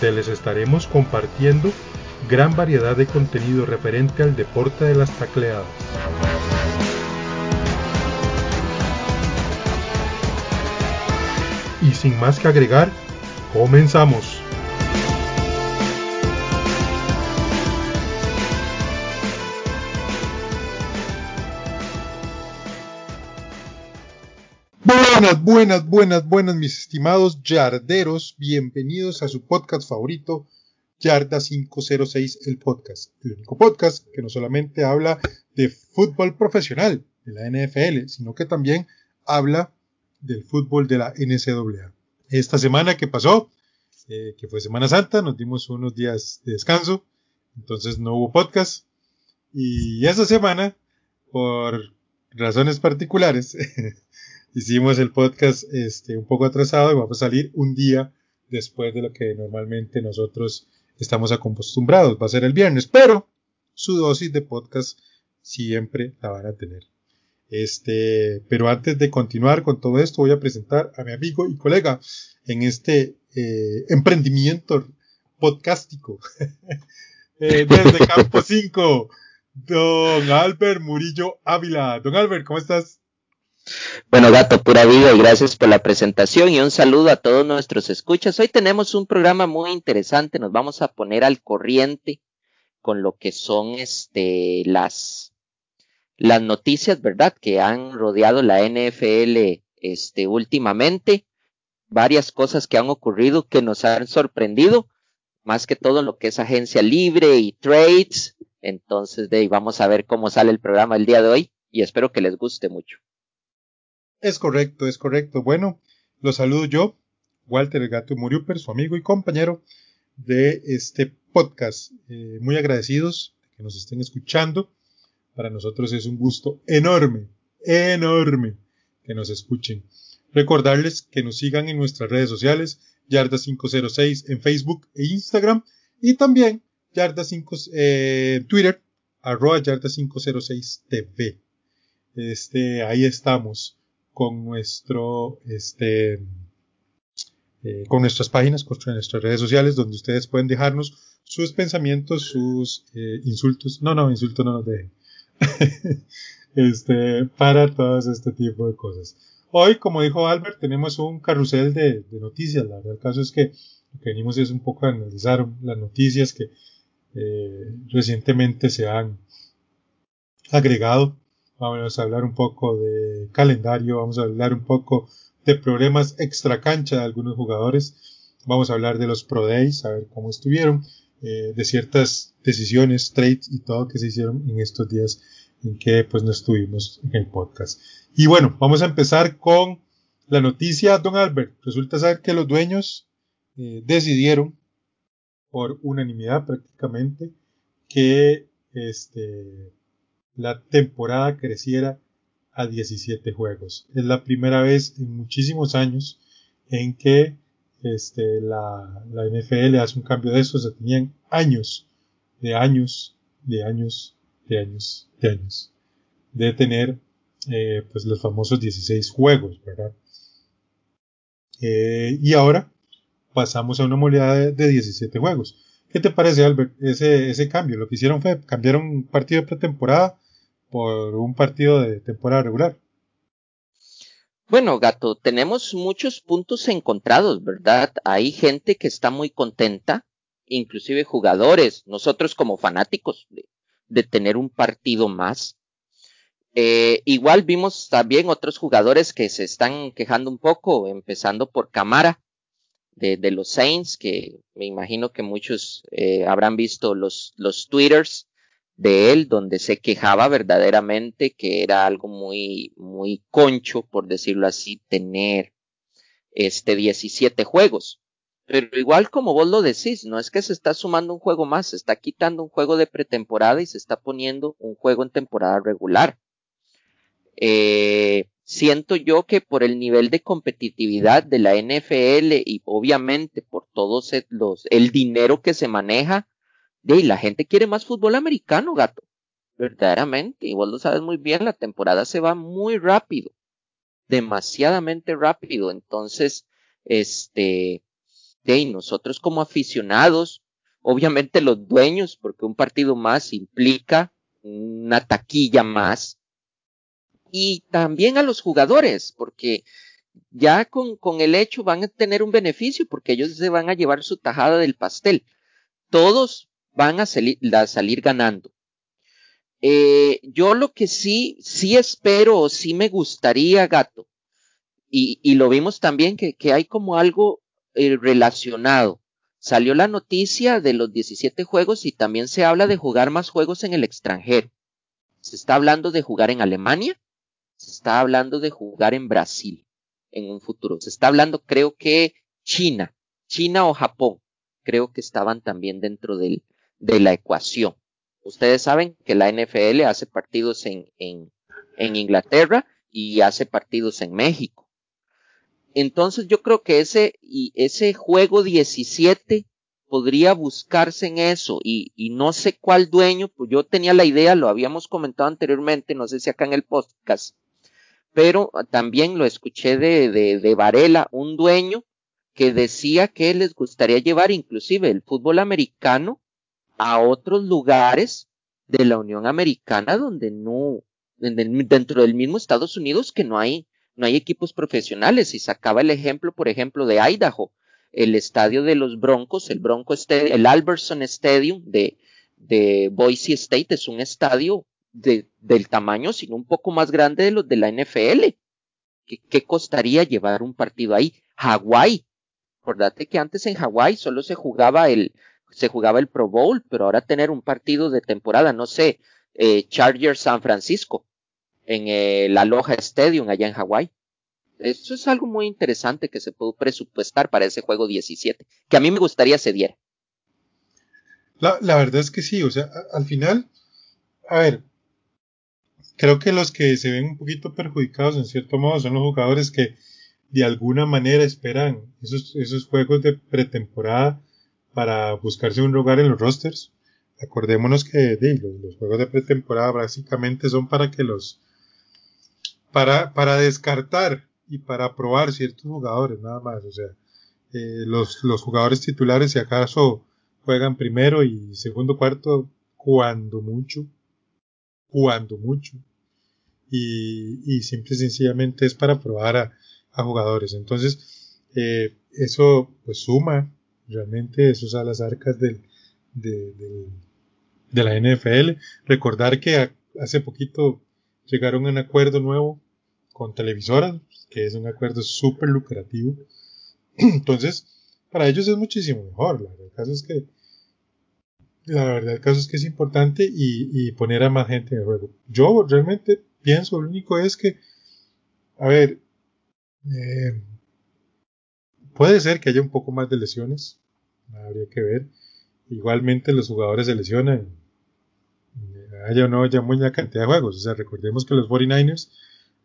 donde les estaremos compartiendo gran variedad de contenido referente al deporte de las tacleadas. Y sin más que agregar, comenzamos. Buenas, buenas, buenas, buenas, mis estimados yarderos. Bienvenidos a su podcast favorito, Yarda 506, el podcast. El único podcast que no solamente habla de fútbol profesional, de la NFL, sino que también habla del fútbol de la NCAA. Esta semana que pasó, eh, que fue Semana Santa, nos dimos unos días de descanso, entonces no hubo podcast. Y esta semana, por razones particulares, hicimos el podcast este, un poco atrasado y vamos a salir un día después de lo que normalmente nosotros estamos acostumbrados. Va a ser el viernes, pero su dosis de podcast siempre la van a tener. Este, pero antes de continuar con todo esto, voy a presentar a mi amigo y colega en este eh, emprendimiento podcastico eh, desde Campo 5, don Albert Murillo Ávila. Don Albert, ¿cómo estás? Bueno, gato, pura vida y gracias por la presentación y un saludo a todos nuestros escuchas. Hoy tenemos un programa muy interesante, nos vamos a poner al corriente con lo que son este las las noticias, ¿verdad? Que han rodeado la NFL este últimamente, varias cosas que han ocurrido que nos han sorprendido, más que todo lo que es agencia libre y trades. Entonces, de ahí vamos a ver cómo sale el programa el día de hoy y espero que les guste mucho. Es correcto, es correcto. Bueno, los saludo yo, Walter el Gato Muriuper, su amigo y compañero de este podcast. Eh, muy agradecidos de que nos estén escuchando. Para nosotros es un gusto enorme, enorme que nos escuchen. Recordarles que nos sigan en nuestras redes sociales, Yarda506 en Facebook e Instagram y también Yarda5 eh, Twitter, arroba Yarda506 TV. Este, ahí estamos con nuestro, este, eh, con nuestras páginas, con nuestras redes sociales, donde ustedes pueden dejarnos sus pensamientos, sus eh, insultos. No, no, insultos no nos dejen. este, para todo este tipo de cosas. Hoy, como dijo Albert, tenemos un carrusel de, noticias. La verdad, el caso es que lo que venimos es un poco a analizar las noticias que eh, recientemente se han agregado Vamos a hablar un poco de calendario, vamos a hablar un poco de problemas extra cancha de algunos jugadores, vamos a hablar de los Pro Days, a ver cómo estuvieron, eh, de ciertas decisiones, trades y todo que se hicieron en estos días en que pues no estuvimos en el podcast. Y bueno, vamos a empezar con la noticia, don Albert. Resulta ser que los dueños eh, decidieron por unanimidad prácticamente que este la temporada creciera a 17 juegos. Es la primera vez en muchísimos años en que este, la, la NFL hace un cambio de eso. Se tenían años, de años, de años, de años, de años, de tener eh, pues los famosos 16 juegos, ¿verdad? Eh, y ahora pasamos a una modalidad de, de, 17 juegos. ¿Qué te parece, Albert, ese, ese cambio? Lo que hicieron fue cambiaron un partido de pretemporada por un partido de temporada regular. Bueno, gato, tenemos muchos puntos encontrados, ¿verdad? Hay gente que está muy contenta, inclusive jugadores, nosotros como fanáticos, de, tener un partido más. Eh, igual vimos también otros jugadores que se están quejando un poco, empezando por Camara de, los Saints, que me imagino que muchos eh, habrán visto los, los twitters de él, donde se quejaba verdaderamente que era algo muy, muy concho, por decirlo así, tener este 17 juegos. Pero igual como vos lo decís, no es que se está sumando un juego más, se está quitando un juego de pretemporada y se está poniendo un juego en temporada regular. Eh, siento yo que por el nivel de competitividad de la NFL y obviamente por todos los, el dinero que se maneja, de la gente quiere más fútbol americano, gato. Verdaderamente, y vos lo sabes muy bien, la temporada se va muy rápido, demasiadamente rápido. Entonces, este, de nosotros como aficionados, obviamente los dueños, porque un partido más implica una taquilla más, y también a los jugadores, porque ya con, con, el hecho van a tener un beneficio, porque ellos se van a llevar su tajada del pastel. Todos van a, salir, a salir ganando. Eh, yo lo que sí, sí espero o sí me gustaría, gato, y, lo vimos también que, que hay como algo eh, relacionado. Salió la noticia de los 17 juegos y también se habla de jugar más juegos en el extranjero. Se está hablando de jugar en Alemania, se está hablando de jugar en Brasil en un futuro. Se está hablando, creo que China, China o Japón, creo que estaban también dentro del, de la ecuación. Ustedes saben que la NFL hace partidos en, en, en Inglaterra y hace partidos en México. Entonces yo creo que ese, y ese juego 17 podría buscarse en eso y, y, no sé cuál dueño, pues yo tenía la idea, lo habíamos comentado anteriormente, no sé si acá en el podcast, pero también lo escuché de, de, de Varela, un dueño que decía que les gustaría llevar inclusive el fútbol americano a otros lugares de la Unión Americana donde no, dentro del mismo Estados Unidos que no hay no hay equipos profesionales. Y sacaba el ejemplo, por ejemplo, de Idaho, el estadio de los Broncos, el Bronco Stadium, el Albertson Stadium de, de Boise State es un estadio de, del tamaño, sino un poco más grande de los de la NFL. ¿Qué, qué costaría llevar un partido ahí? Hawái. Acordate que antes en Hawái solo se jugaba el, se jugaba el Pro Bowl, pero ahora tener un partido de temporada, no sé, eh, Chargers San Francisco, en el Aloha Stadium allá en Hawái. Eso es algo muy interesante que se puede presupuestar para ese juego 17, que a mí me gustaría se diera. La, la verdad es que sí, o sea, al final, a ver, creo que los que se ven un poquito perjudicados en cierto modo son los jugadores que de alguna manera esperan esos, esos juegos de pretemporada para buscarse un lugar en los rosters. Acordémonos que los, juegos de pretemporada básicamente son para que los para, para descartar y para probar ciertos jugadores, nada más. O sea, eh, los, los jugadores titulares, si acaso juegan primero y segundo cuarto, cuando mucho, cuando mucho. Y, y simple y sencillamente es para probar a, a jugadores. Entonces, eh, eso pues suma realmente eso es a las arcas del, de, de, de la NFL. Recordar que hace poquito llegaron a un acuerdo nuevo con televisoras, que es un acuerdo súper lucrativo. Entonces, para ellos es muchísimo mejor. La verdad, el caso es que, la verdad, el caso es que es importante y, y poner a más gente en el juego. Yo realmente pienso, lo único es que, a ver, eh, puede ser que haya un poco más de lesiones, habría que ver. Igualmente los jugadores se lesionan, haya o no haya mucha cantidad de juegos. O sea, recordemos que los 49ers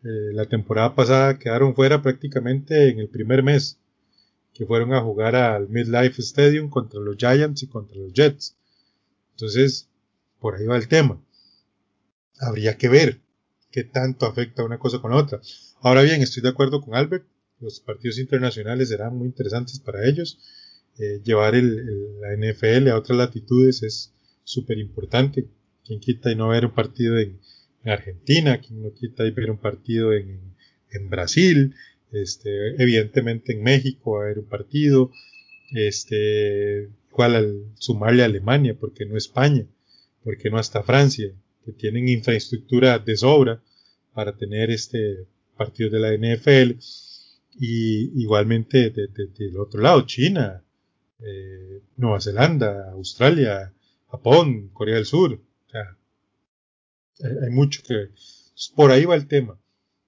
eh, la temporada pasada quedaron fuera prácticamente en el primer mes, que fueron a jugar al Midlife Stadium contra los Giants y contra los Jets. Entonces, por ahí va el tema. Habría que ver qué tanto afecta una cosa con otra. Ahora bien, estoy de acuerdo con Albert. Los partidos internacionales serán muy interesantes para ellos. Eh, llevar el, la NFL a otras latitudes es súper importante. Quien quita y no ver un partido en, en Argentina, quien no quita y ver un partido en, en Brasil, este, evidentemente en México va a haber un partido, este, igual al sumarle a Alemania, porque no España, porque no hasta Francia, que tienen infraestructura de sobra para tener este partido de la NFL, y igualmente del de, de, otro lado, China, eh, Nueva Zelanda, Australia, Japón, Corea del Sur, o sea, hay mucho que por ahí va el tema.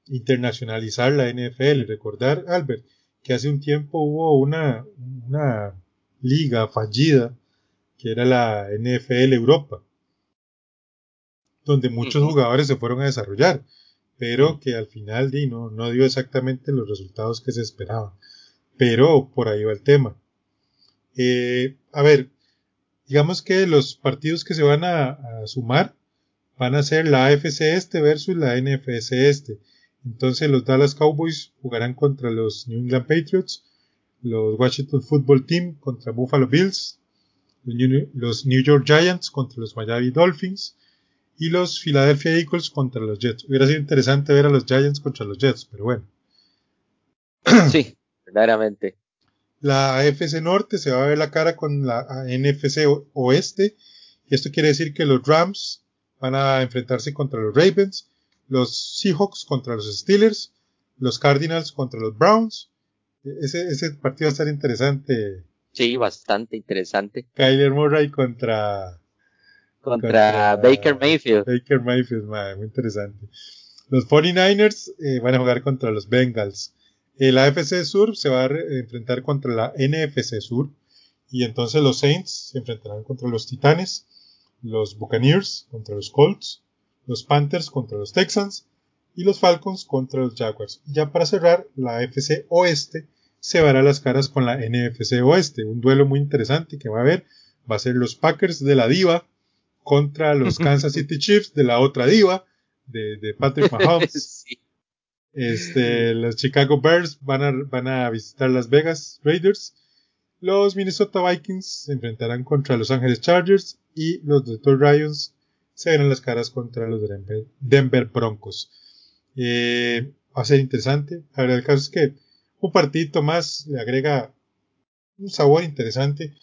Internacionalizar la NFL recordar Albert que hace un tiempo hubo una, una liga fallida que era la NFL Europa, donde muchos jugadores se fueron a desarrollar, pero que al final no, no dio exactamente los resultados que se esperaban. Pero por ahí va el tema. Eh, a ver, digamos que los partidos que se van a, sumar van a ser la AFC este versus la NFC este. Entonces los Dallas Cowboys jugarán contra los New England Patriots, los Washington Football Team contra Buffalo Bills, los New York Giants contra los Miami Dolphins y los Philadelphia Eagles contra los Jets. Hubiera sido interesante ver a los Giants contra los Jets, pero bueno. Sí, verdaderamente. La AFC Norte se va a ver la cara con la NFC Oeste. Y esto quiere decir que los Rams van a enfrentarse contra los Ravens, los Seahawks contra los Steelers, los Cardinals contra los Browns. Ese, ese partido va a estar interesante. Sí, bastante interesante. Kyler Murray contra, contra, Baker Mayfield. Baker Mayfield, muy interesante. Los 49ers eh, van a jugar contra los Bengals. El AFC Sur se va a enfrentar contra la NFC Sur. Y entonces los Saints se enfrentarán contra los Titanes, los Buccaneers contra los Colts, los Panthers contra los Texans y los Falcons contra los Jaguars. ya para cerrar, la AFC Oeste se verá las caras con la NFC Oeste. Un duelo muy interesante que va a haber va a ser los Packers de la Diva contra los Kansas City Chiefs de la otra Diva de, Patrick Mahomes. Este, los Chicago Bears van a, van a visitar Las Vegas Raiders. Los Minnesota Vikings se enfrentarán contra los Angeles Chargers y los Detroit Lions se verán las caras contra los Denver, Broncos. Eh, va a ser interesante. La verdad, el caso es que un partidito más le agrega un sabor interesante.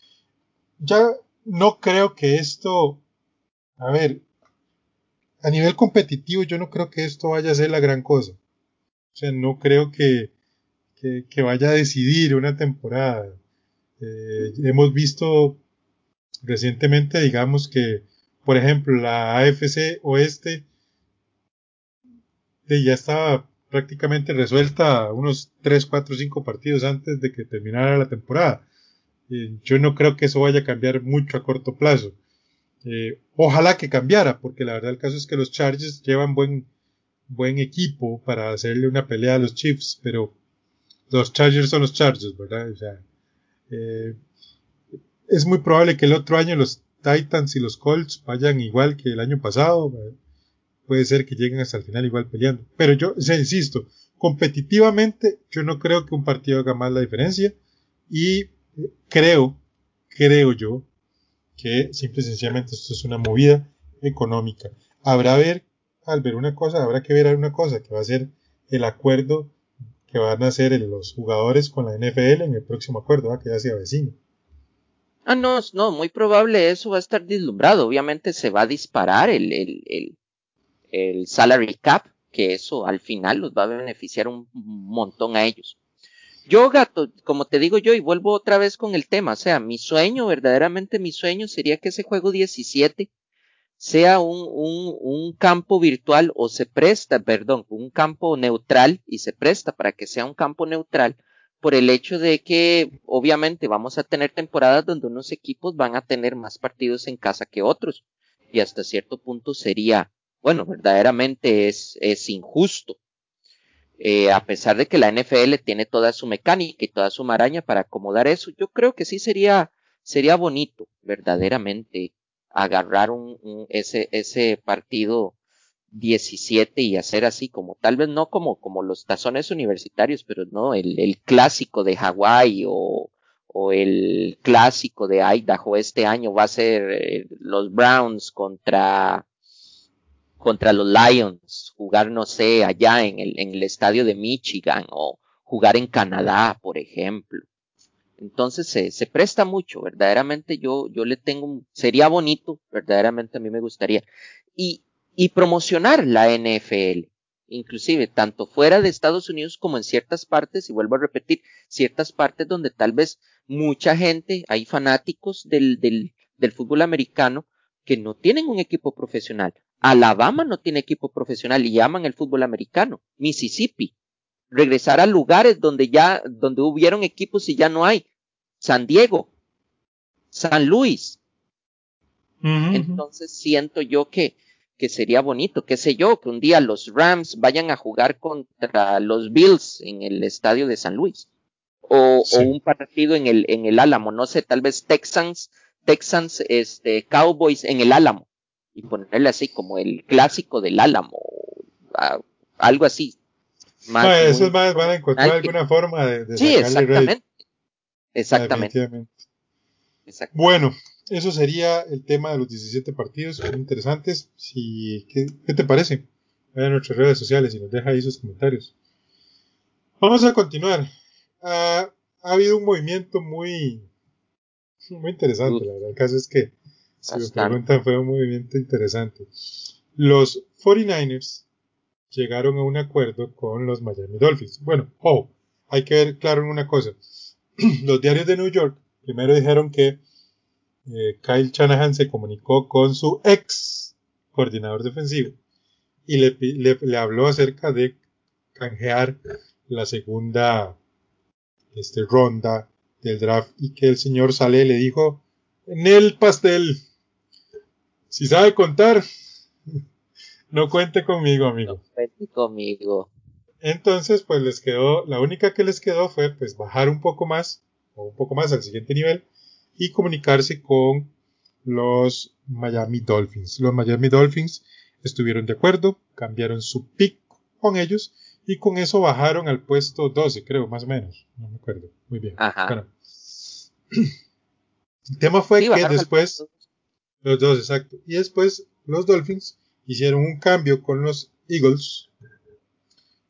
Ya no creo que esto, a ver, a nivel competitivo yo no creo que esto vaya a ser la gran cosa. O sea, no creo que, que, vaya a decidir una temporada. Eh, hemos visto recientemente, digamos que, por ejemplo, la AFC Oeste ya estaba prácticamente resuelta unos 3, 4, 5 partidos antes de que terminara la temporada. Eh, yo no creo que eso vaya a cambiar mucho a corto plazo. Eh, ojalá que cambiara, porque la verdad el caso es que los Chargers llevan buen, buen equipo para hacerle una pelea a los Chiefs, pero los Chargers son los Chargers, ¿verdad? O sea, eh, es muy probable que el otro año los Titans y los Colts vayan igual que el año pasado. Puede ser que lleguen hasta el final igual peleando. Pero yo, insisto, competitivamente yo no creo que un partido haga más la diferencia y eh, creo, creo yo, que simple y sencillamente esto es una movida económica. Habrá ver al ver una cosa, habrá que ver una cosa, que va a ser el acuerdo que van a hacer los jugadores con la NFL en el próximo acuerdo, que ya se avecina. Ah, no, no, muy probable eso va a estar deslumbrado. Obviamente se va a disparar el, el, el, el salary cap, que eso al final los va a beneficiar un montón a ellos. Yo, gato, como te digo yo, y vuelvo otra vez con el tema, o sea, mi sueño, verdaderamente mi sueño sería que ese juego 17 sea un, un, un, campo virtual o se presta, perdón, un campo neutral y se presta para que sea un campo neutral por el hecho de que obviamente vamos a tener temporadas donde unos equipos van a tener más partidos en casa que otros y hasta cierto punto sería, bueno, verdaderamente es, es injusto. Eh, a pesar de que la NFL tiene toda su mecánica y toda su maraña para acomodar eso, yo creo que sí sería, sería bonito, verdaderamente, agarrar un, ese, ese partido 17 y hacer así como, tal vez no como, como los tazones universitarios, pero no, el, el clásico de Hawái o, o el clásico de Idaho este año va a ser eh, los Browns contra, contra los Lions, jugar, no sé, allá en el, en el estadio de Michigan o jugar en Canadá, por ejemplo. Entonces se, se presta mucho, verdaderamente yo, yo le tengo, sería bonito, verdaderamente a mí me gustaría. Y, y promocionar la NFL, inclusive tanto fuera de Estados Unidos como en ciertas partes, y vuelvo a repetir, ciertas partes donde tal vez mucha gente, hay fanáticos del, del, del fútbol americano que no tienen un equipo profesional. Alabama no tiene equipo profesional y llaman el fútbol americano. Mississippi regresar a lugares donde ya, donde hubieron equipos y ya no hay. San Diego, San Luis. Entonces siento yo que, que sería bonito, qué sé yo, que un día los Rams vayan a jugar contra los Bills en el estadio de San Luis. O, o un partido en el, en el Álamo, no sé, tal vez Texans, Texans, este, Cowboys en el Álamo. Y ponerle así como el clásico del Álamo, algo así. Más, no, eso más, van a encontrar alguna forma de, de Sí, exactamente. Exactamente. Bueno, eso sería el tema de los 17 partidos, muy interesantes. Si, ¿qué, ¿qué, te parece? Vayan a nuestras redes sociales y nos deja ahí sus comentarios. Vamos a continuar. ha habido un movimiento muy, muy interesante, la verdad. El caso es que, si me preguntan, fue un movimiento interesante. Los 49ers llegaron a un acuerdo con los Miami Dolphins. Bueno, oh, hay que ver claro en una cosa. los diarios de New York primero dijeron que eh, Kyle Shanahan se comunicó con su ex coordinador defensivo y le, le, habló acerca de canjear la segunda este, ronda del draft y que el señor Sale le dijo en el pastel si sabe contar no cuente conmigo amigo no cuente conmigo entonces pues les quedó la única que les quedó fue pues bajar un poco más o un poco más al siguiente nivel y comunicarse con los Miami Dolphins. Los Miami Dolphins estuvieron de acuerdo, cambiaron su pick con ellos y con eso bajaron al puesto 12, creo, más o menos. No me acuerdo. Muy bien. El tema fue que después, los dos, exacto. Y después los Dolphins hicieron un cambio con los Eagles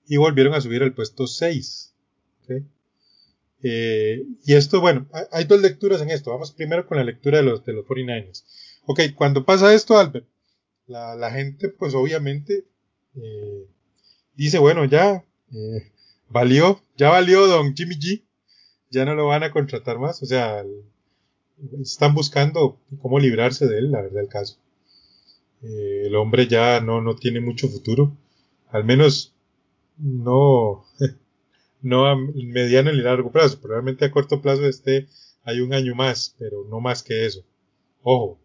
y volvieron a subir al puesto 6. ¿okay? Eh, y esto, bueno, hay dos lecturas en esto. Vamos primero con la lectura de los, de los 49ers. Ok, cuando pasa esto, Albert, la, la gente, pues obviamente, eh, dice, bueno, ya, eh, valió, ya valió don Jimmy G, ya no lo van a contratar más, o sea, están buscando cómo librarse de él, la verdad, el caso. Eh, el hombre ya no, no tiene mucho futuro, al menos no, no a mediano ni largo plazo, probablemente a corto plazo este hay un año más, pero no más que eso. Ojo,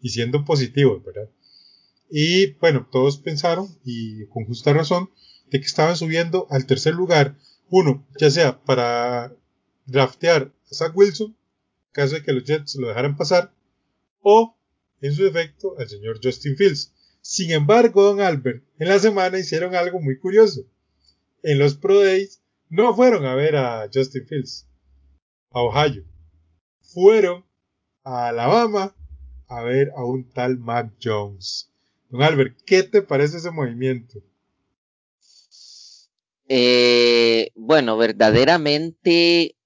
y siendo positivos, ¿verdad? Y bueno, todos pensaron, y con justa razón, de que estaban subiendo al tercer lugar, uno, ya sea para draftear a Zach Wilson, caso de que los Jets lo dejaran pasar, o, en su defecto, al señor Justin Fields. Sin embargo, don Albert, en la semana hicieron algo muy curioso. En los Pro Days no fueron a ver a Justin Fields, a Ohio. Fueron a Alabama a ver a un tal Mac Jones. Don Albert, ¿qué te parece ese movimiento? Eh, bueno, verdaderamente,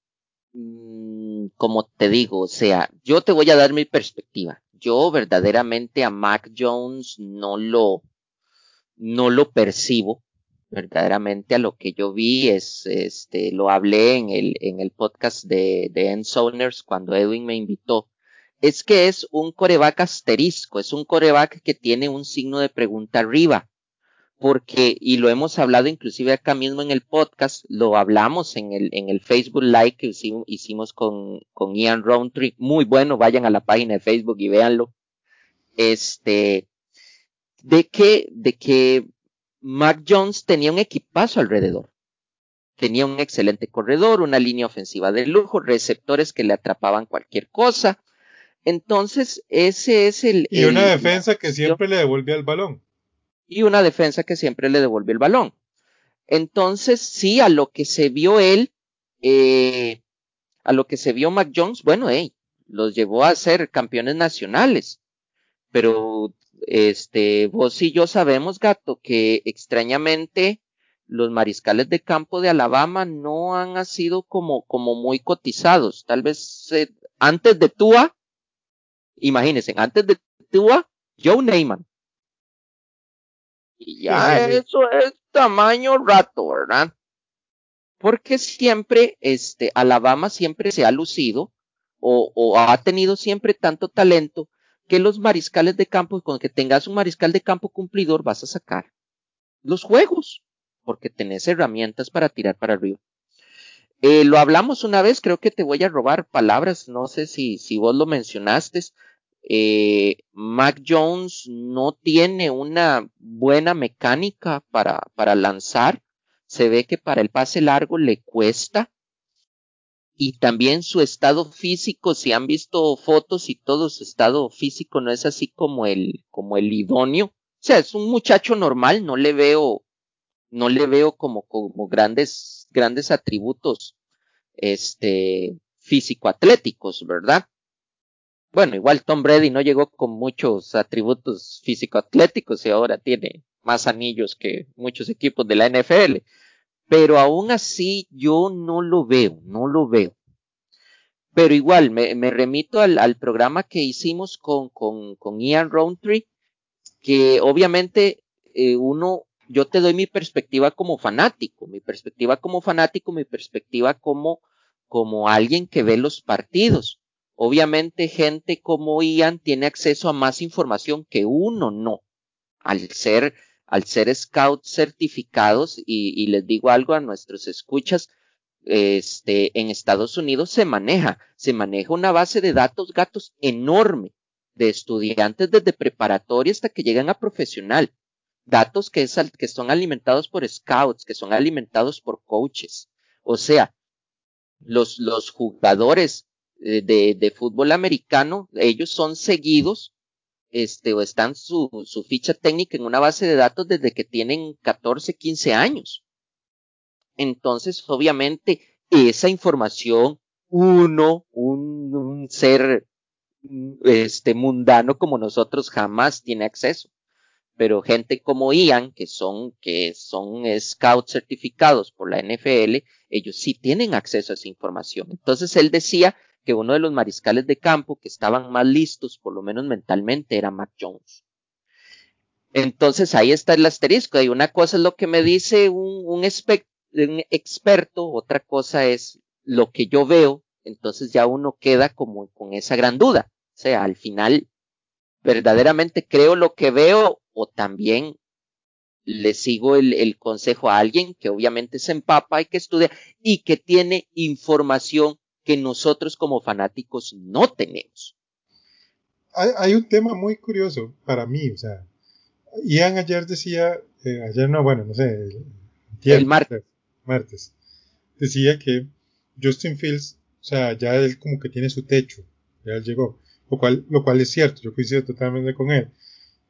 mm, como te digo, o sea, yo te voy a dar mi perspectiva. Yo verdaderamente a Mac Jones no lo, no lo percibo verdaderamente a lo que yo vi es, este, lo hablé en el, en el podcast de, de Ensoners cuando Edwin me invitó, es que es un coreback asterisco, es un coreback que tiene un signo de pregunta arriba, porque, y lo hemos hablado inclusive acá mismo en el podcast, lo hablamos en el, en el Facebook Live que hicimos, con, con Ian Roundtree, muy bueno, vayan a la página de Facebook y véanlo, este, de que, de que Mac Jones tenía un equipazo alrededor. Tenía un excelente corredor, una línea ofensiva de lujo, receptores que le atrapaban cualquier cosa. Entonces, ese es el. Y una defensa que siempre le devolvía el balón. Y una defensa que siempre le devolvió el balón. Entonces, sí, a lo que se vio él, eh, a lo que se vio Mac Jones, bueno, hey, los llevó a ser campeones nacionales. Pero este, vos y yo sabemos, gato, que extrañamente los mariscales de campo de Alabama no han sido como, como muy cotizados. Tal vez eh, antes de Tua, imagínense, antes de Tua, Joe Neyman. Y ya eso es tamaño rato, ¿verdad? Porque siempre, este, Alabama siempre se ha lucido o, o ha tenido siempre tanto talento que los mariscales de campo, con que tengas un mariscal de campo cumplidor, vas a sacar los juegos. porque tenés herramientas para tirar para arriba. Eh, lo hablamos una vez, creo que te voy a robar palabras, no sé si, si vos lo mencionaste. Eh, Mac Jones no tiene una buena mecánica para, para lanzar. Se ve que para el pase largo le cuesta. Y también su estado físico, si han visto fotos y todo, su estado físico no es así como el, como el idóneo. O sea, es un muchacho normal, no le veo, no le veo como, como grandes, grandes atributos, este, físico-atléticos, ¿verdad? Bueno, igual Tom Brady no llegó con muchos atributos físico-atléticos y ahora tiene más anillos que muchos equipos de la NFL pero aún así yo no lo veo, no lo veo. Pero igual, me, remito al, programa que hicimos con, con, con Ian Roundtree, que obviamente eh, uno, yo te doy mi perspectiva como fanático, mi perspectiva como fanático, mi perspectiva como, como alguien que ve los partidos. Obviamente gente como Ian tiene acceso a más información que uno no, al ser al ser scouts certificados, y, les digo algo a nuestros escuchas, este, en Estados Unidos se maneja, se maneja una base de datos gatos enorme de estudiantes desde preparatoria hasta que llegan a profesional. Datos que, es, que son alimentados por scouts, que son alimentados por coaches. O sea, los, los jugadores de, de fútbol americano, ellos son seguidos este, o están su, su ficha técnica en una base de datos desde que tienen 14, 15 años. Entonces, obviamente, esa información, uno, un, un ser este, mundano como nosotros jamás tiene acceso. Pero gente como Ian, que son, que son scouts certificados por la NFL, ellos sí tienen acceso a esa información. Entonces él decía que uno de los mariscales de campo que estaban más listos, por lo menos mentalmente, era Mac Jones. Entonces ahí está el asterisco. Y una cosa es lo que me dice un, experto, otra cosa es lo que yo veo. Entonces ya uno queda como con esa gran duda. O sea, al final, verdaderamente creo lo que veo o también le sigo el, el consejo a alguien que obviamente se empapa y que estudia y que tiene información que nosotros como fanáticos no tenemos. Hay, un tema muy curioso para mí, o sea, Ian ayer decía, eh, ayer no, bueno, no sé, el, martes. martes, decía que Justin Fields, o sea, ya él como que tiene su techo, ya él llegó, lo cual, lo cual es cierto, yo coincido totalmente con él,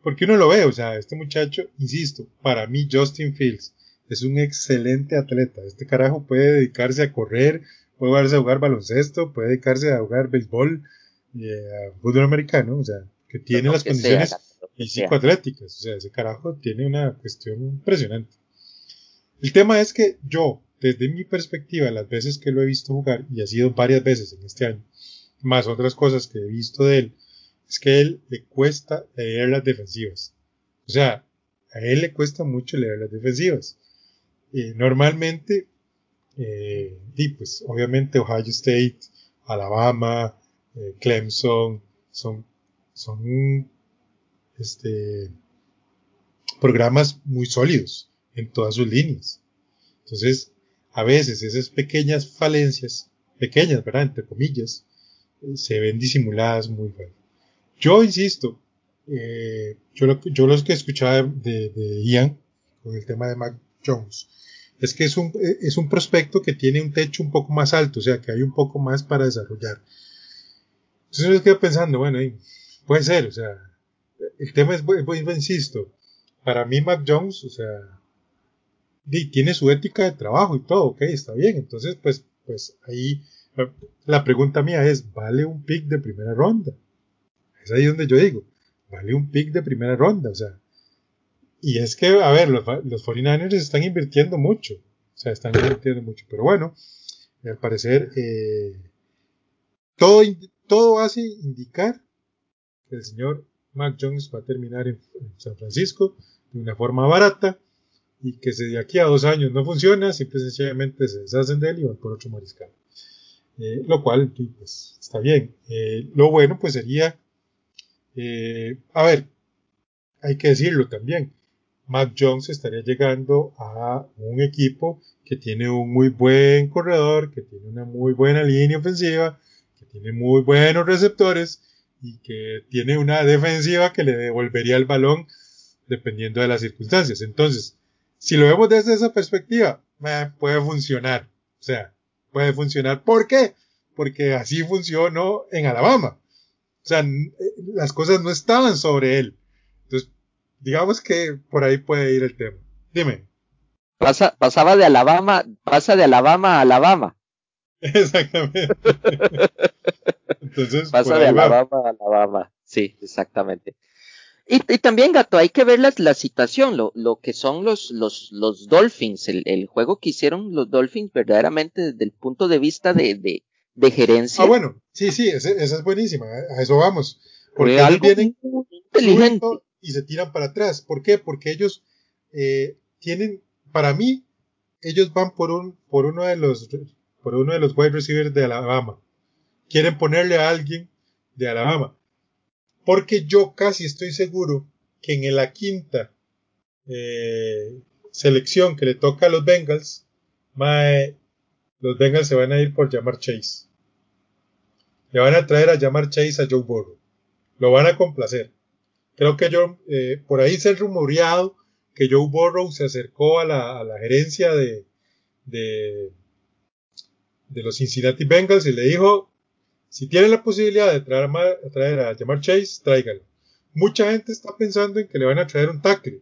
porque uno lo ve, o sea, este muchacho, insisto, para mí Justin Fields es un excelente atleta, este carajo puede dedicarse a correr, puede dedicarse a jugar baloncesto, puede dedicarse a jugar béisbol, y a fútbol americano, o sea, que tiene las condiciones físico-atléticas, o sea, ese carajo tiene una cuestión impresionante. El tema es que yo, desde mi perspectiva, las veces que lo he visto jugar, y ha sido varias veces en este año, más otras cosas que he visto de él, es que a él le cuesta leer las defensivas. O sea, a él le cuesta mucho leer las defensivas. Y normalmente eh, pues obviamente Ohio State, Alabama, eh, Clemson, son, son este, programas muy sólidos en todas sus líneas. Entonces, a veces esas pequeñas falencias, pequeñas, ¿verdad? Entre comillas, eh, se ven disimuladas muy bien. Yo insisto, eh, yo, lo, yo los que escuchaba de, de Ian con el tema de Mac Jones, es que es un, es un prospecto que tiene un techo un poco más alto, o sea, que hay un poco más para desarrollar. Entonces yo quedo pensando, bueno, puede ser, o sea, el tema es, pues, insisto, para mí Mac Jones, o sea, tiene su ética de trabajo y todo, ok, está bien, entonces pues, pues ahí la pregunta mía es, ¿vale un pick de primera ronda? Es ahí donde yo digo, ¿vale un pick de primera ronda? O sea, y es que, a ver, los, los 49ers están invirtiendo mucho. O sea, están invirtiendo mucho. Pero bueno, al parecer, eh, todo, todo hace indicar que el señor Mac Jones va a terminar en, San Francisco de una forma barata y que si de aquí a dos años no funciona, simple y sencillamente se deshacen de él y van por otro mariscal. Eh, lo cual, pues, está bien. Eh, lo bueno, pues sería, a ver, hay que decirlo también, Mac Jones estaría llegando a un equipo que tiene un muy buen corredor, que tiene una muy buena línea ofensiva, que tiene muy buenos receptores y que tiene una defensiva que le devolvería el balón dependiendo de las circunstancias. Entonces, si lo vemos desde esa perspectiva, eh, puede funcionar. O sea, puede funcionar. ¿Por qué? Porque así funcionó en Alabama. O sea, las cosas no estaban sobre él. Digamos que por ahí puede ir el tema. Dime. Pasa, pasaba de Alabama, pasa de Alabama a Alabama. Exactamente. Entonces, pasa de Alabama a Alabama. Sí, exactamente. Y, también, gato, hay que ver la, la situación, lo, lo, que son los, los, los Dolphins, el, el, juego que hicieron los Dolphins verdaderamente desde el punto de vista de, de, de gerencia. Ah, bueno, sí, sí, esa, es buenísima, a eso vamos. Porque ellos vienen inteligente. Y se tiran para atrás. ¿Por qué? Porque ellos eh, tienen, para mí, ellos van por un, por uno de los, por uno de los wide receivers de Alabama. Quieren ponerle a alguien de Alabama porque yo casi estoy seguro que en la quinta eh, selección que le toca a los Bengals, los Bengals se van a ir por llamar Chase. Le van a traer a llamar Chase a Joe Burrow. Lo van a complacer. Creo que yo, eh, por ahí se ha rumoreado que Joe Burrow se acercó a la, gerencia de, de, de los Cincinnati Bengals y le dijo, si tienen la posibilidad de traer a, traer a llamar Chase, tráigalo. Mucha gente está pensando en que le van a traer un tackle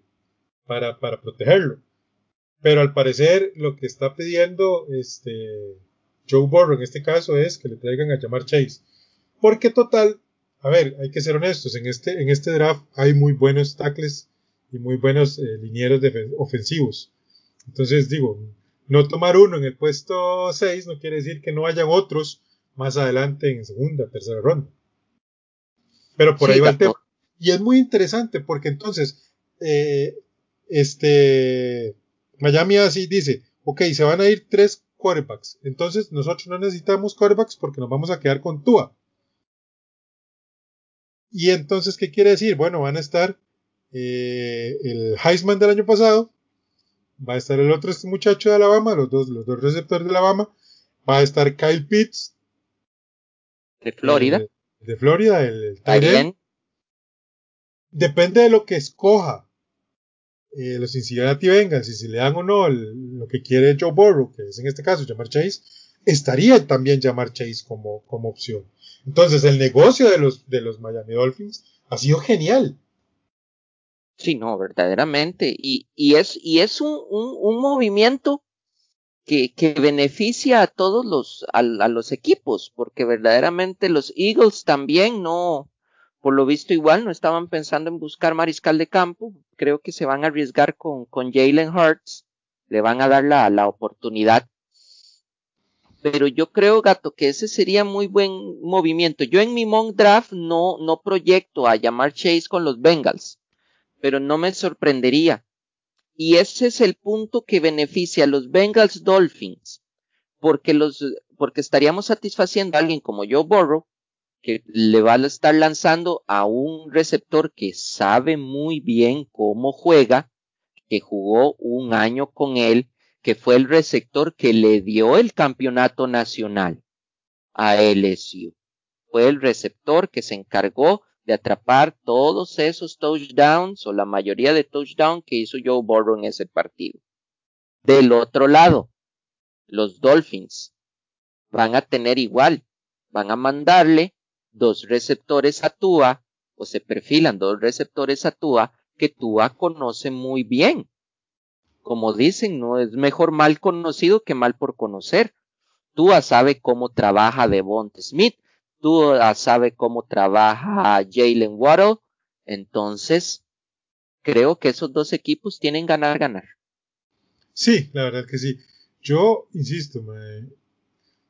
para, para protegerlo. Pero al parecer lo que está pidiendo este Joe Burrow en este caso es que le traigan a llamar Chase. Porque total, a ver, hay que ser honestos, en este, en este draft hay muy buenos tackles y muy buenos eh, linieros ofensivos. Entonces digo, no tomar uno en el puesto 6 no quiere decir que no hayan otros más adelante en segunda, tercera ronda. Pero por ahí va el tema. Y es muy interesante porque entonces, eh, este, Miami así dice, ok, se van a ir tres quarterbacks. Entonces nosotros no necesitamos quarterbacks porque nos vamos a quedar con Tua. Y entonces, ¿qué quiere decir? Bueno, van a estar eh, el Heisman del año pasado, va a estar el otro este muchacho de Alabama, los dos, los dos receptores de Alabama, va a estar Kyle Pitts, de Florida. de Florida, el, el Depende de lo que escoja eh, los Cincinnati Bengals, y si le dan o no lo que quiere Joe Burrow, que es en este caso llamar Chase, estaría también llamar Chase como, como opción. Entonces, el negocio de los, de los Miami Dolphins ha sido genial. Sí, no, verdaderamente. Y, y es, y es un, un, un movimiento que, que beneficia a todos los, a, los equipos, porque verdaderamente los Eagles también no, por lo visto igual, no estaban pensando en buscar mariscal de campo, creo que se van a arriesgar con, con Jalen Hurts, le van a dar la, la oportunidad. Pero yo creo, gato, que ese sería muy buen movimiento. Yo en mi mock draft no, no proyecto a llamar Chase con los Bengals, pero no me sorprendería y ese es el punto que beneficia a los Bengals Dolphins, porque los, porque estaríamos satisfaciendo a alguien como Joe Burrow, que le va a estar lanzando a un receptor que sabe muy bien cómo juega, que jugó un año con él, que fue el receptor que le dio el campeonato nacional a LSU. Fue el receptor que se encargó de atrapar todos esos touchdowns o la mayoría de touchdowns que hizo Joe Burrow en ese partido. Del otro lado, los Dolphins van a tener igual, van a mandarle dos receptores a Tua, o se perfilan dos receptores a Tua que Tua conoce muy bien. Como dicen, no es mejor mal conocido que mal por conocer. Tua sabe cómo trabaja Devonta Smith, tú sabe cómo trabaja Jalen Waddle, entonces creo que esos dos equipos tienen ganar ganar. Sí, la verdad que sí. Yo insisto,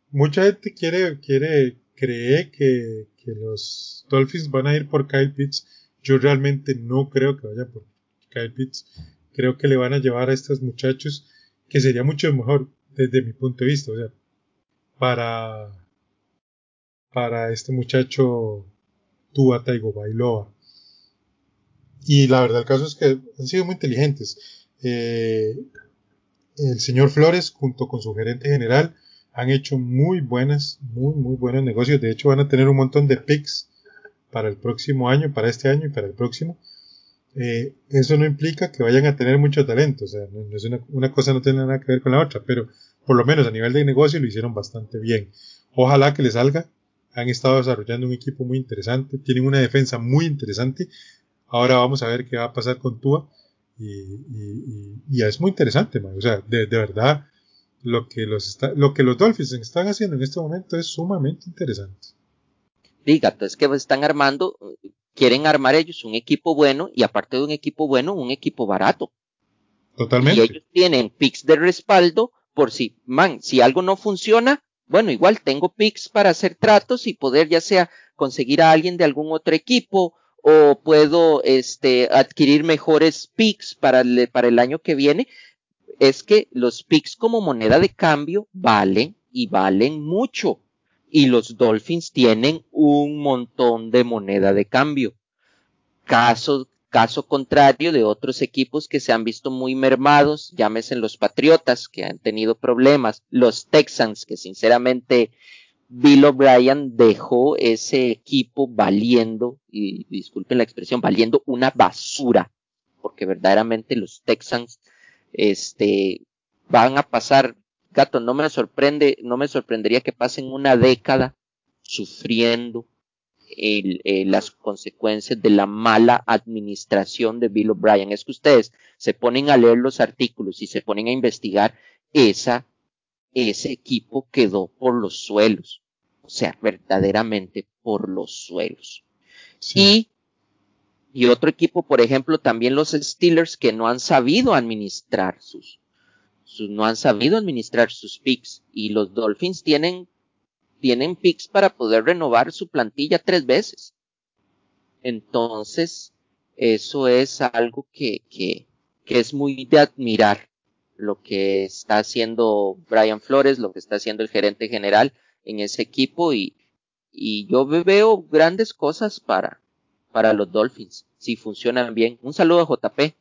mucha gente quiere quiere cree que, que, los Dolphins van a ir por Kyle Pitts. Yo realmente no creo que vayan por Kyle Pitts. Creo que le van a llevar a estos muchachos que sería mucho mejor desde mi punto de vista, o sea, para para este muchacho Tua Taigo Bailoa. y la verdad el caso es que han sido muy inteligentes. Eh, el señor Flores, junto con su gerente general, han hecho muy buenas, muy, muy buenos negocios. De hecho, van a tener un montón de picks para el próximo año, para este año y para el próximo. Eh, eso no implica que vayan a tener mucho talento. O sea, una, cosa no tiene nada que ver con la otra, pero por lo menos a nivel de negocio lo hicieron bastante bien. Ojalá que les salga. Han estado desarrollando un equipo muy interesante. Tienen una defensa muy interesante. Ahora vamos a ver qué va a pasar con Tua. Y, y, y, es muy interesante, man. o sea, de, verdad, lo que, los está, lo que los Dolphins están haciendo en este momento es sumamente interesante. Diga, es que están armando, quieren armar ellos un equipo bueno y aparte de un equipo bueno, un equipo barato. Totalmente. Y ellos tienen picks de respaldo por si, man, si algo no funciona, bueno, igual tengo picks para hacer tratos y poder ya sea conseguir a alguien de algún otro equipo o puedo este, adquirir mejores picks para el, para el año que viene, es que los picks como moneda de cambio valen y valen mucho. Y los Dolphins tienen un montón de moneda de cambio. Caso, caso contrario de otros equipos que se han visto muy mermados, llámese los Patriotas, que han tenido problemas, los Texans, que sinceramente Bill O'Brien dejó ese equipo valiendo, y disculpen la expresión, valiendo una basura, porque verdaderamente los Texans, este, van a pasar, gato, no me sorprende, no me sorprendería que pasen una década sufriendo el, eh, las consecuencias de la mala administración de Bill O'Brien. Es que ustedes se ponen a leer los artículos y se ponen a investigar esa ese equipo quedó por los suelos, o sea, verdaderamente por los suelos. Sí. Y, y otro equipo, por ejemplo, también los Steelers que no han sabido administrar sus, no han sabido administrar sus picks y los Dolphins tienen tienen picks para poder renovar su plantilla tres veces. Entonces, eso es algo que, que, que es muy de admirar lo que está haciendo Brian Flores, lo que está haciendo el gerente general en ese equipo y, y yo veo grandes cosas para, para los Dolphins, si funcionan bien. Un saludo a JP.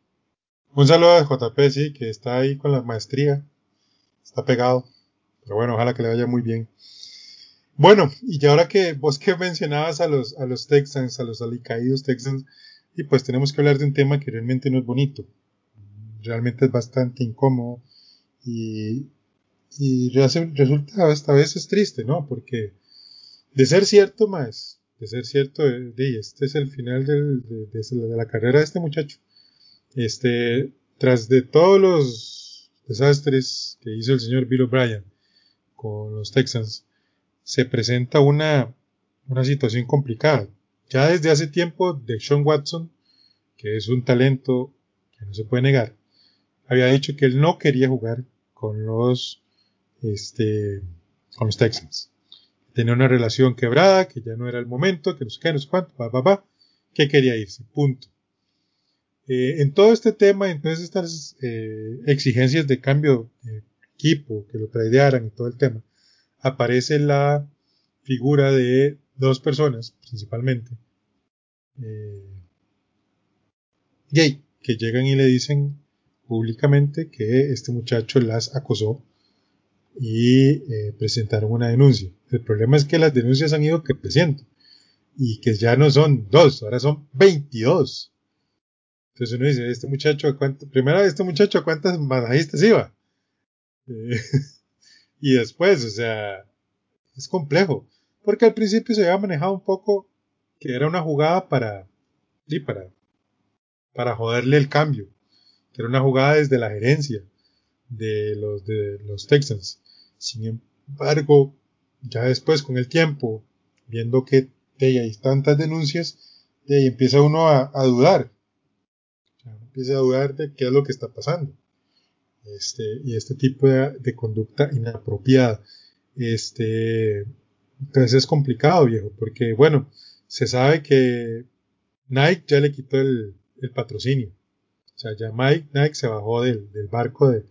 Un saludo a JP, sí, que está ahí con la maestría, está pegado, pero bueno, ojalá que le vaya muy bien. Bueno, y ahora que vos que mencionabas a los, a los Texans, a los alicaídos Texans, y pues tenemos que hablar de un tema que realmente no es bonito, realmente es bastante incómodo y, y resulta esta vez es triste, ¿no? Porque de ser cierto, más, de ser cierto, de, este es el final del, de, de, la carrera de este muchacho. Este, tras de todos los desastres que hizo el señor Bill O'Brien con los Texans, se presenta una, una situación complicada. Ya desde hace tiempo, de Watson, que es un talento que no se puede negar, había dicho que él no quería jugar con los, este, con los Texans. Tenía una relación quebrada, que ya no era el momento, que no sé qué, no sé cuánto, pa, pa, pa, que quería irse, punto. Eh, en todo este tema, entonces estas eh, exigencias de cambio de equipo, que lo tradearan y todo el tema, aparece la figura de dos personas, principalmente, eh, gay, que llegan y le dicen públicamente que este muchacho las acosó y presentaron una denuncia. El problema es que las denuncias han ido creciendo y que ya no son dos, ahora son 22. Entonces uno dice, este muchacho, ¿cuánto, primero este muchacho, ¿a cuántas masajistas iba? Eh, y después, o sea, es complejo, porque al principio se había manejado un poco que era una jugada para, sí, para, para joderle el cambio que era una jugada desde la gerencia de los, de los Texans. Sin embargo, ya después con el tiempo, viendo que de hay tantas denuncias, de ahí empieza uno a, dudar. Empieza a dudar de qué es lo que está pasando. Este, y este tipo de, conducta inapropiada. Este, entonces es complicado, viejo, porque bueno, se sabe que Nike ya le quitó el patrocinio. O sea, ya Mike Nike se bajó del, barco de,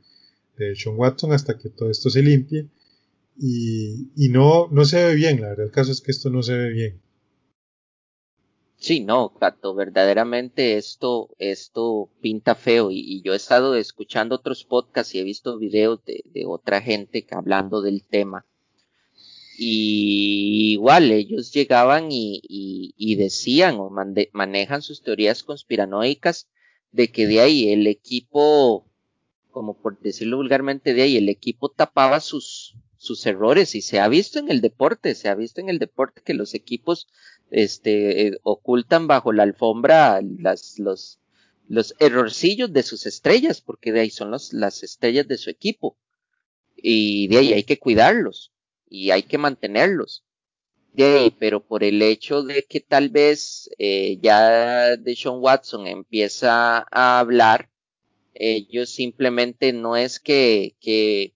de, Sean Watson hasta que todo esto se limpie. Y, y, no, no se ve bien, la verdad. El caso es que esto no se ve bien. Sí, no, Gato, verdaderamente esto, esto pinta feo y, yo he estado escuchando otros podcasts y he visto videos de, de otra gente hablando del tema. Y igual ellos llegaban y, y, y decían o manejan sus teorías conspiranoicas de que de ahí el equipo, como por decirlo vulgarmente, de ahí el equipo tapaba sus, sus errores y se ha visto en el deporte, se ha visto en el deporte que los equipos este, eh, ocultan bajo la alfombra las, los, los errorcillos de sus estrellas, porque de ahí son los, las estrellas de su equipo. Y de ahí hay que cuidarlos y hay que mantenerlos. De ahí, pero por el hecho de que tal vez eh, ya de Sean Watson empieza a hablar, ellos simplemente no es que, que,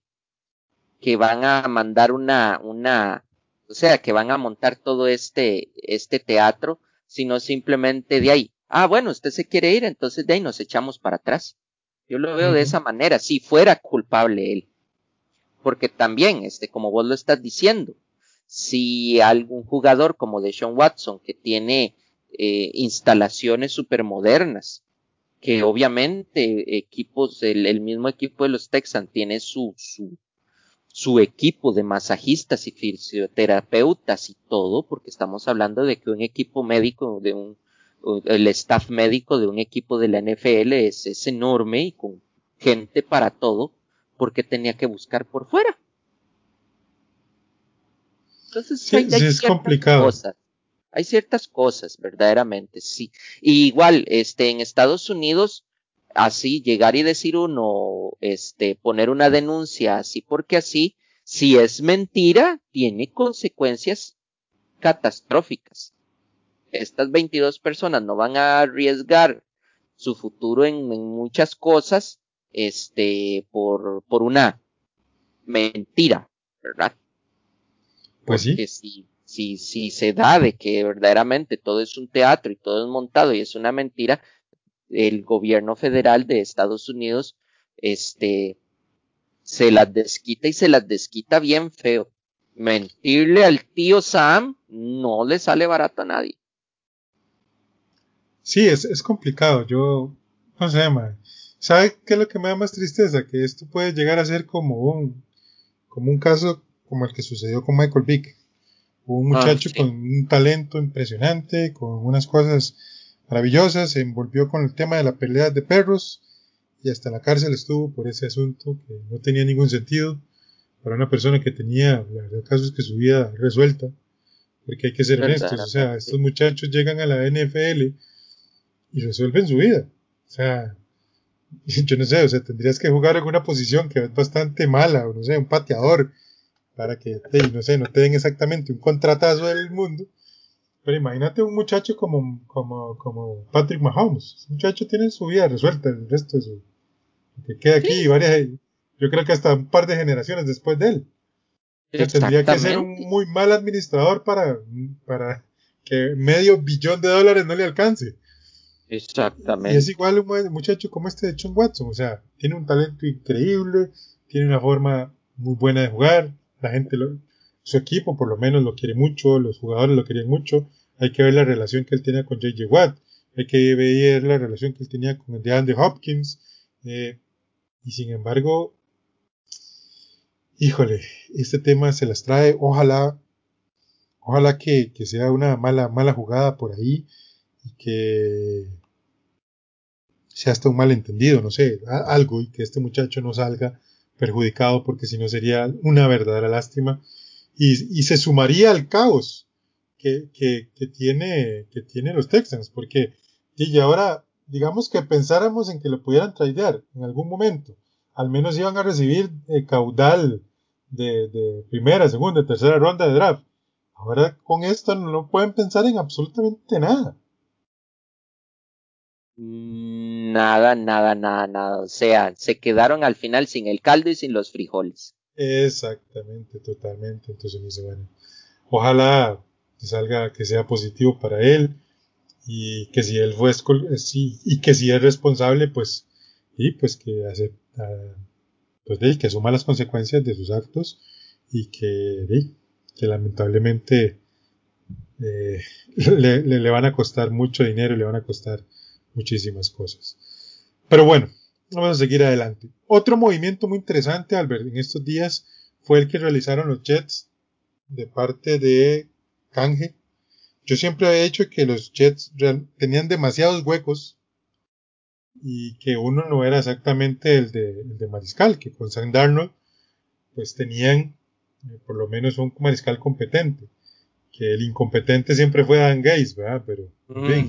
que van a mandar una, una, o sea, que van a montar todo este, este teatro, sino simplemente de ahí, ah, bueno, usted se quiere ir, entonces de ahí nos echamos para atrás. Yo lo veo de esa manera, si fuera culpable él. Porque también, este, como vos lo estás diciendo, si algún jugador como Deshaun Watson, que tiene eh, instalaciones supermodernas, que obviamente equipos, el, el, mismo equipo de los Texans tiene su, su, su equipo de masajistas y fisioterapeutas y todo, porque estamos hablando de que un equipo médico, de un, el staff médico de un equipo de la NFL es, es enorme y con gente para todo, porque tenía que buscar por fuera. Entonces, sí, hay, es complicado. Cosas. Hay ciertas cosas, verdaderamente, sí. Y igual, este, en Estados Unidos, así llegar y decir uno, este, poner una denuncia así porque así, si es mentira, tiene consecuencias catastróficas. Estas 22 personas no van a arriesgar su futuro en, muchas cosas, este, por, por una mentira, ¿verdad? Pues Porque sí. Si, si, si se da de que verdaderamente todo es un teatro y todo es montado y es una mentira, el gobierno federal de Estados Unidos, este, se las desquita y se las desquita bien feo. Mentirle al tío Sam no le sale barato a nadie. Sí, es, es complicado. Yo, no sé, man. ¿Sabe qué es lo que me da más tristeza? Que esto puede llegar a ser como un, como un caso como el que sucedió con Michael Vick. Un ah, muchacho con un talento impresionante, con unas cosas maravillosa, se envolvió con el tema de la pelea de perros y hasta en la cárcel estuvo por ese asunto que no tenía ningún sentido para una persona que tenía, la verdad, caso que su vida resuelta, porque hay que ser honestos, o sea, estos muchachos llegan a la NFL y resuelven su vida, o sea, yo no sé, o sea, tendrías que jugar en una posición que es bastante mala, o no sé, un pateador, para que, no sé, no te den exactamente un contratazo del mundo, pero imagínate un muchacho como, como, como Patrick Mahomes. Ese muchacho tiene su vida resuelta, el resto de su. que queda aquí varias. Yo creo que hasta un par de generaciones después de él. tendría que ser un muy mal administrador para, para que medio billón de dólares no le alcance. Exactamente. Y es igual un muchacho como este de John Watson. O sea, tiene un talento increíble, tiene una forma muy buena de jugar. La gente, lo, su equipo por lo menos lo quiere mucho, los jugadores lo querían mucho hay que ver la relación que él tenía con J.J. Watt, hay que ver la relación que él tenía con el de Andy Hopkins, eh, y sin embargo, híjole, este tema se las trae, ojalá, ojalá que, que sea una mala, mala jugada por ahí, y que sea hasta un malentendido, no sé, algo, y que este muchacho no salga perjudicado, porque si no sería una verdadera lástima, y, y se sumaría al caos que, que, que, tiene, que tiene los Texans, porque y ahora, digamos que pensáramos en que lo pudieran tradear en algún momento, al menos iban a recibir eh, caudal de, de, primera, segunda, tercera ronda de draft. Ahora con esto no pueden pensar en absolutamente nada. Mm, nada, nada, nada, nada. O sea, se quedaron al final sin el caldo y sin los frijoles. Exactamente, totalmente. Entonces dice, bueno, ojalá que salga, que sea positivo para él y que si él fue sí, y que si es responsable, pues, y pues que acepta, pues de, que asuma las consecuencias de sus actos y que, que lamentablemente eh, le, le, van a costar mucho dinero y le van a costar muchísimas cosas. Pero bueno, vamos a seguir adelante. Otro movimiento muy interesante, Albert, en estos días fue el que realizaron los Jets de parte de Canje. Yo siempre he dicho que los Jets tenían demasiados huecos y que uno no era exactamente el de, el de Mariscal, que con San Darnold pues tenían eh, por lo menos un Mariscal competente. Que el incompetente siempre fue Dan Gates, ¿verdad? Pero, mm.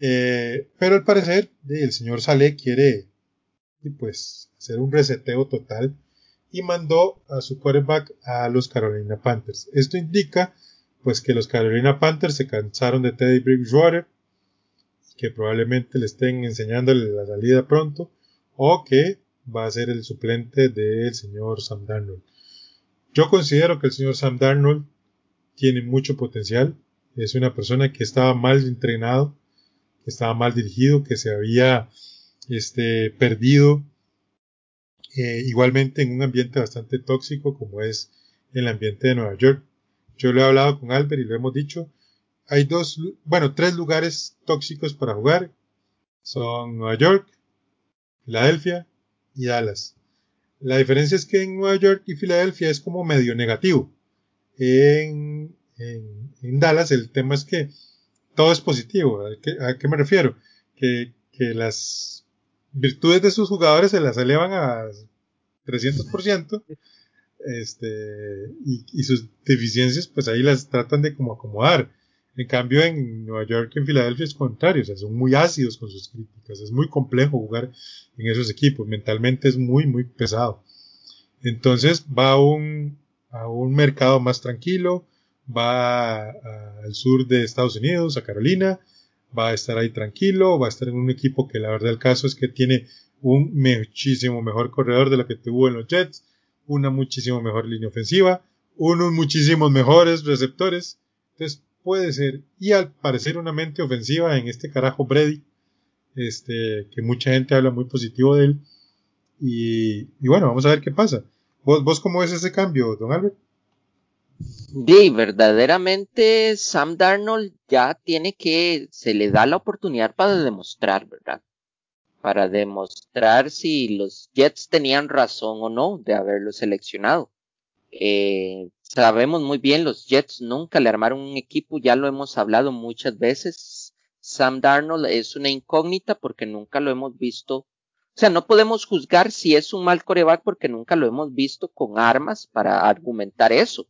eh, pero al parecer el señor Saleh quiere pues hacer un reseteo total y mandó a su quarterback a los Carolina Panthers. Esto indica pues que los Carolina Panthers se cansaron de Teddy Bridgewater, que probablemente le estén enseñándole la salida pronto, o que va a ser el suplente del señor Sam Darnold. Yo considero que el señor Sam Darnold tiene mucho potencial, es una persona que estaba mal entrenado, que estaba mal dirigido, que se había este, perdido eh, igualmente en un ambiente bastante tóxico como es el ambiente de Nueva York. Yo lo he hablado con Albert y lo hemos dicho. Hay dos, bueno, tres lugares tóxicos para jugar. Son Nueva York, Filadelfia y Dallas. La diferencia es que en Nueva York y Filadelfia es como medio negativo. En, en, Dallas el tema es que todo es positivo. ¿A qué, a qué me refiero? Que, que las virtudes de sus jugadores se las elevan a 300%, este, y, sus deficiencias, pues ahí las tratan de como acomodar. En cambio, en Nueva York y en Filadelfia es contrario, o sea, son muy ácidos con sus críticas, es muy complejo jugar en esos equipos, mentalmente es muy, muy pesado. Entonces va a un, a un mercado más tranquilo, va al sur de Estados Unidos, a Carolina, va a estar ahí tranquilo, va a estar en un equipo que la verdad el caso es que tiene un muchísimo mejor corredor de lo que tuvo en los Jets, una muchísimo mejor línea ofensiva, unos muchísimos mejores receptores. Entonces puede ser, y al parecer una mente ofensiva en este carajo Brady, este, que mucha gente habla muy positivo de él. Y, y bueno, vamos a ver qué pasa. ¿Vos, ¿Vos cómo ves ese cambio, don Albert? Sí, verdaderamente Sam Darnold ya tiene que, se le da la oportunidad para demostrar, ¿verdad? Para demostrar si los Jets tenían razón o no de haberlo seleccionado. Eh, sabemos muy bien, los Jets nunca le armaron un equipo, ya lo hemos hablado muchas veces. Sam Darnold es una incógnita porque nunca lo hemos visto. O sea, no podemos juzgar si es un mal coreback porque nunca lo hemos visto con armas para argumentar eso.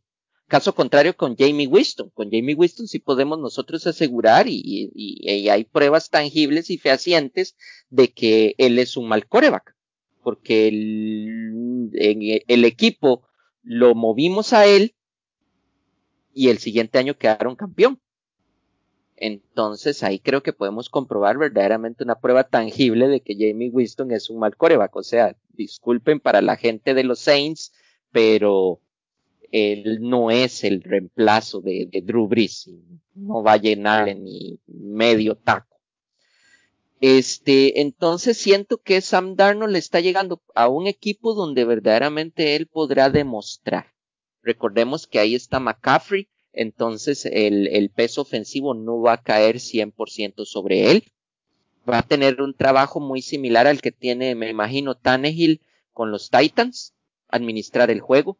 Caso contrario con Jamie Winston. Con Jamie Winston sí podemos nosotros asegurar y, hay pruebas tangibles y fehacientes de que él es un mal coreback. Porque el, el equipo lo movimos a él y el siguiente año quedaron campeón. Entonces ahí creo que podemos comprobar verdaderamente una prueba tangible de que Jamie Winston es un mal coreback. O sea, disculpen para la gente de los Saints, pero él no es el reemplazo de, Drew Brees, no va a llenar ni medio taco. Este, entonces siento que Sam Darnold está llegando a un equipo donde verdaderamente él podrá demostrar. Recordemos que ahí está McCaffrey, entonces el, el peso ofensivo no va a caer 100% sobre él. Va a tener un trabajo muy similar al que tiene, me imagino, Tannehill con los Titans, administrar el juego,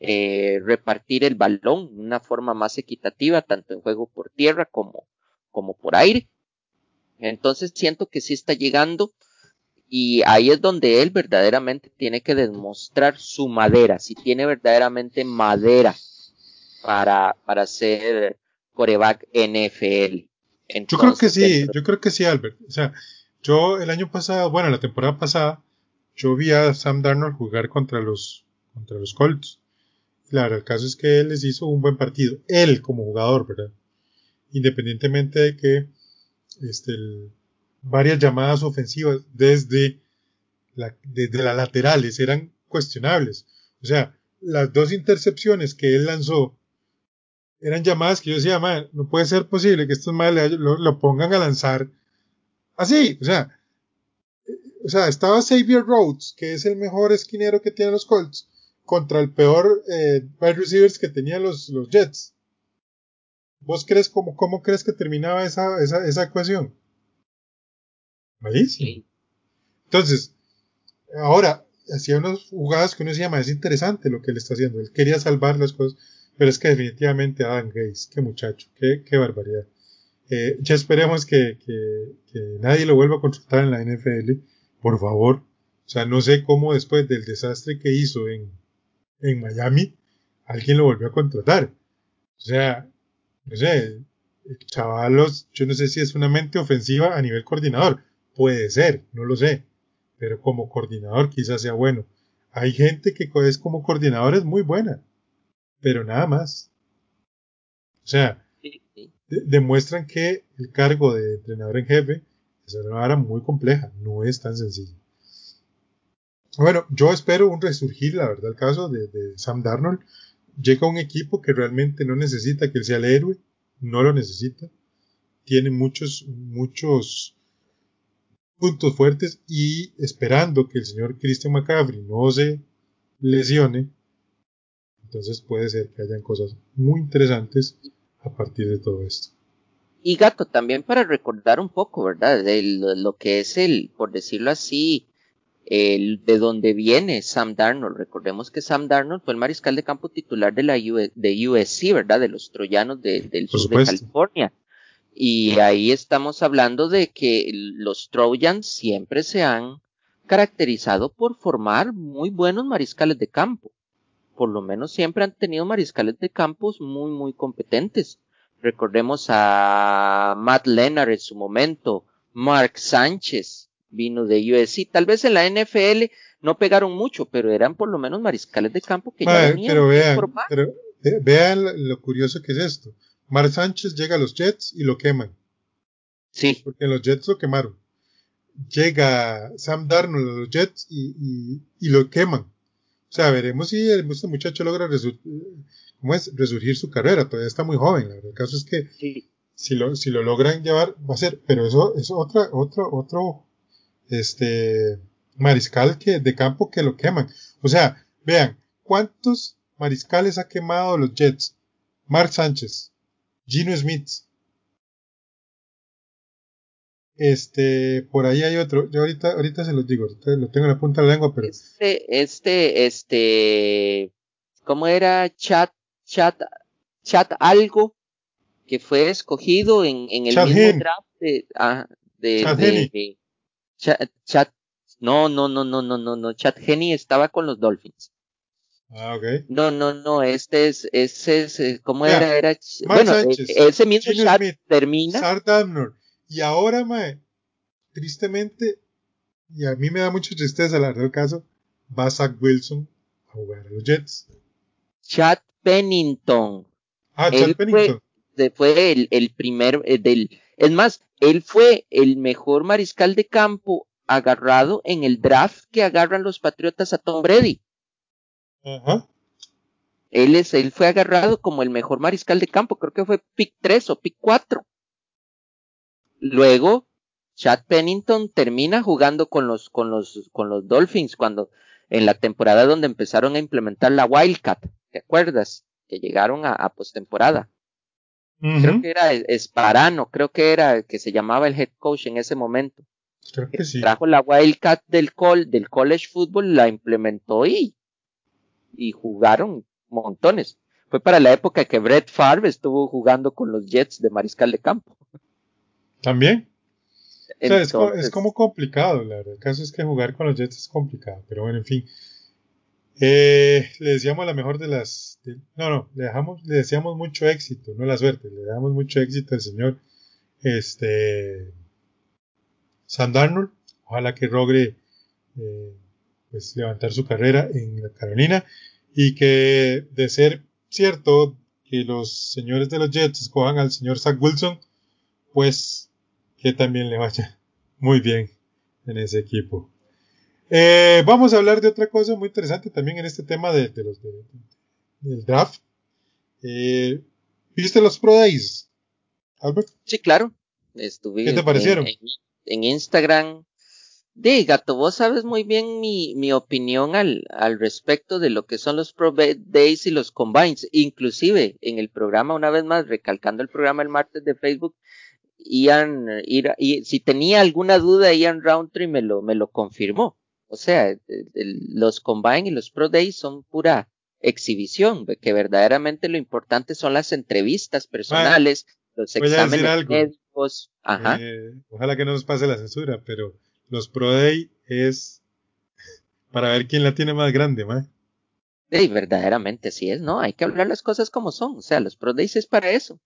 eh, repartir el balón de una forma más equitativa, tanto en juego por tierra como, como por aire. Entonces siento que sí está llegando y ahí es donde él verdaderamente tiene que demostrar su madera, si tiene verdaderamente madera para, para ser coreback NFL. yo creo que sí, yo creo que sí, Albert. O sea, yo el año pasado, bueno, la temporada pasada, yo vi a Sam Darnold jugar contra los, contra los Colts. Claro, el caso es que él les hizo un buen partido, él como jugador, ¿verdad? Independientemente de que este, varias llamadas ofensivas desde, desde las laterales eran cuestionables. O sea, las dos intercepciones que él lanzó eran llamadas que yo decía, no puede ser posible que estos madres lo, pongan a lanzar así. Sea, o sea, estaba Xavier Rhodes, que es el mejor esquinero que tienen los Colts, contra el peor eh, wide receivers que tenían los, los Jets. ¿Vos crees cómo, cómo crees que terminaba esa, esa, esa ecuación? Malísimo. Entonces, ahora, hacía unas jugadas que uno se llama, es interesante lo que él está haciendo. Él quería salvar las cosas, pero es que definitivamente Adam Gates, qué muchacho, qué, qué barbaridad. Eh, ya esperemos que, que, que, nadie lo vuelva a contratar en la NFL, por favor. O sea, no sé cómo después del desastre que hizo en, en Miami, alguien lo volvió a contratar. O sea, no sé, chavalos, yo no sé si es una mente ofensiva a nivel coordinador. Puede ser, no lo sé. Pero como coordinador quizás sea bueno. Hay gente que es como coordinador es muy buena. Pero nada más. O sea, demuestran que el cargo de entrenador en jefe es una vara muy compleja, no es tan sencillo. Bueno, yo espero un resurgir, la verdad, el caso de, Sam Darnold. Llega un equipo que realmente no necesita que él sea el héroe, no lo necesita. Tiene muchos, muchos puntos fuertes y esperando que el señor Christian McCaffrey no se lesione, entonces puede ser que hayan cosas muy interesantes a partir de todo esto. Y gato, también para recordar un poco, ¿verdad? De lo, que es el, por decirlo así, el, de dónde viene Sam Darnold. Recordemos que Sam Darnold fue el mariscal de campo titular de la de USC, ¿verdad? De los troyanos del sur de California. Y ahí estamos hablando de que los Trojans siempre se han caracterizado por formar muy buenos mariscales de campo por lo menos siempre han tenido mariscales de campos muy, muy competentes. Recordemos a Matt Leonard en su momento, Mark Sánchez vino de USC. Tal vez en la NFL no pegaron mucho, pero eran por lo menos mariscales de campo que ya venían pero vean, pero vean lo curioso que es esto. Mark Sánchez llega a los Jets y lo queman. Sí. Porque los Jets lo quemaron. Llega Sam Darnold a los Jets y, y lo queman. O sea, veremos si este muchacho logra ¿cómo es? resurgir su carrera. Todavía está muy joven. El caso es que si, lo, si lo logran llevar, va a ser. Pero eso es otra, otro, otro este, mariscal que, de campo que lo queman. O sea, vean, ¿cuántos mariscales ha quemado los Jets? Mark Sánchez, Gino Smith, este, por ahí hay otro. Yo ahorita, ahorita se los digo, lo tengo en la punta de la lengua, pero. Este, este, este, ¿cómo era? Chat, chat, chat algo que fue escogido en, en el mismo draft de, ah, de, chat, de, chat, no, no, no, no, no, no, no, Chat Genie estaba con los Dolphins. Ah, ok. No, no, no, este es, ese es, eh, ¿cómo era? Era, bueno, e, ese mismo chat termina. Y ahora, mae, tristemente, y a mí me da mucha tristeza la verdad caso, va Zach Wilson a jugar a los Jets. Chad Pennington. Ah, Chad Pennington. Fue, fue el, el, primer eh, del, es más, él fue el mejor mariscal de campo agarrado en el draft que agarran los Patriotas a Tom Brady. Él es, él fue agarrado como el mejor mariscal de campo, creo que fue pick 3 o pick 4. Luego, Chad Pennington termina jugando con los, con los, con los Dolphins cuando, en la temporada donde empezaron a implementar la Wildcat, ¿te acuerdas? Que llegaron a, a postemporada. Creo que era Esparano, creo que era que se llamaba el head coach en ese momento. Creo que sí. Trajo la Wildcat del, col, del college football, la implementó y, y jugaron montones. Fue para la época que Brett Favre estuvo jugando con los Jets de mariscal de campo. También. o sea, es, como complicado, la verdad. El caso es que jugar con los Jets es complicado, pero bueno, en fin. Eh, le deseamos la mejor de las. no, no, le, dejamos, le deseamos mucho éxito, no la suerte, le damos mucho éxito al señor este, Sam Darnold. Ojalá que logre eh, pues, levantar su carrera en la Carolina y que, de ser cierto que los señores de los Jets escojan al señor Zach Wilson, pues que también le vaya muy bien en ese equipo. Eh, vamos a hablar de otra cosa muy interesante también en este tema de, los del draft. Eh, ¿Viste los Pro Days, Albert? Sí, claro. Estuve ¿Qué te parecieron? En, Instagram. Gato, vos sabes muy bien mi, mi opinión al, al, respecto de lo que son los Pro Days y los Combines. Inclusive en el programa, una vez más, recalcando el programa el martes de Facebook, Ian, y si tenía alguna duda, Ian Roundtree me lo, me lo confirmó. O sea, los Combine y los Pro Days son pura exhibición, que verdaderamente lo importante son las entrevistas personales, los exámenes médicos. Ajá. Eh, ojalá que no nos pase la censura, pero los Pro Day es para ver quién la tiene más grande, ¿ma? Sí, verdaderamente sí es, ¿no? Hay que hablar las cosas como son. O sea, los Pro Days es para eso.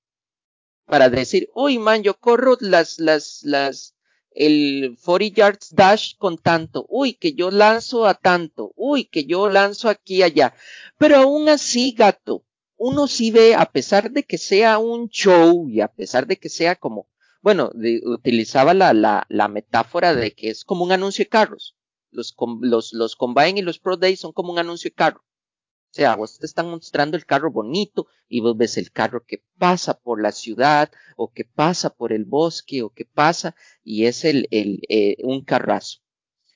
Para decir, uy, man, yo corro las, las, las, el 40 yards dash con tanto. Uy, que yo lanzo a tanto. Uy, que yo lanzo aquí y allá. Pero aún así, gato, uno sí ve, a pesar de que sea un show y a pesar de que sea como bueno, utilizaba la, la, la, metáfora de que es como un anuncio de carros. Los, los, los Combine y los Pro Days son como un anuncio de carro. O sea, vos te están mostrando el carro bonito y vos ves el carro que pasa por la ciudad o que pasa por el bosque o que pasa y es el, el eh, un carrazo.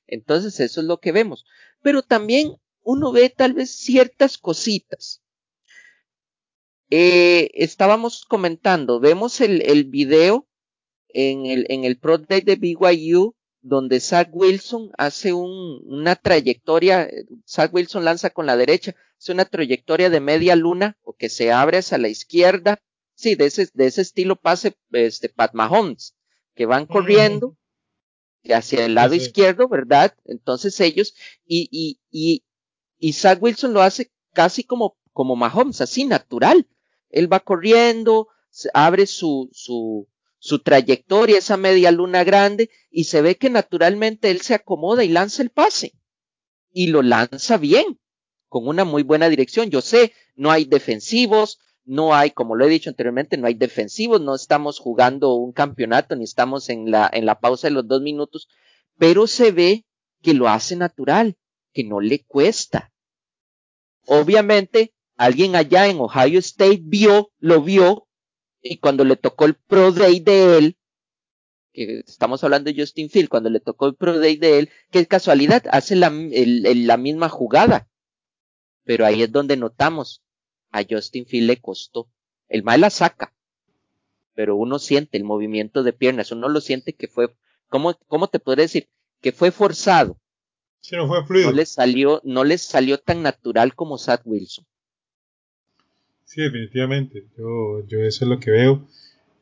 Entonces eso es lo que vemos. Pero también uno ve tal vez ciertas cositas. Eh, estábamos comentando, vemos el, el video en el, en el Pro Day de BYU, donde Zach Wilson hace un, una trayectoria, Zach Wilson lanza con la derecha, hace una trayectoria de media luna o que se abre hacia la izquierda, sí, de ese, de ese estilo pase este Pat Mahomes, que van corriendo hacia el lado izquierdo, ¿verdad? Entonces ellos, y, y, y, y Zach Wilson lo hace casi como, como Mahomes, así natural. Él va corriendo, abre su, su, su trayectoria, esa media luna grande, y se ve que naturalmente él se acomoda y lanza el pase. Y lo lanza bien, con una muy buena dirección. Yo sé, no hay defensivos, no hay, como lo he dicho anteriormente, no hay defensivos, no estamos jugando un campeonato, ni estamos en la, en la pausa de los dos minutos, pero se ve que lo hace natural, que no le cuesta. Obviamente, alguien allá en Ohio State vio, lo vio y cuando le tocó el Pro Day de él, que estamos hablando de Justin Field, cuando le tocó el Pro Day de él, que casualidad, hace la, la misma jugada. Pero ahí es donde notamos, a Justin Field le costó. El mal la saca, pero uno siente el movimiento de piernas, uno lo siente que fue, ¿cómo, cómo te podría decir? Que fue forzado. no fue fluido. No le salió, no le salió tan natural como Sad Wilson. Sí, definitivamente. Yo, yo eso es lo que veo.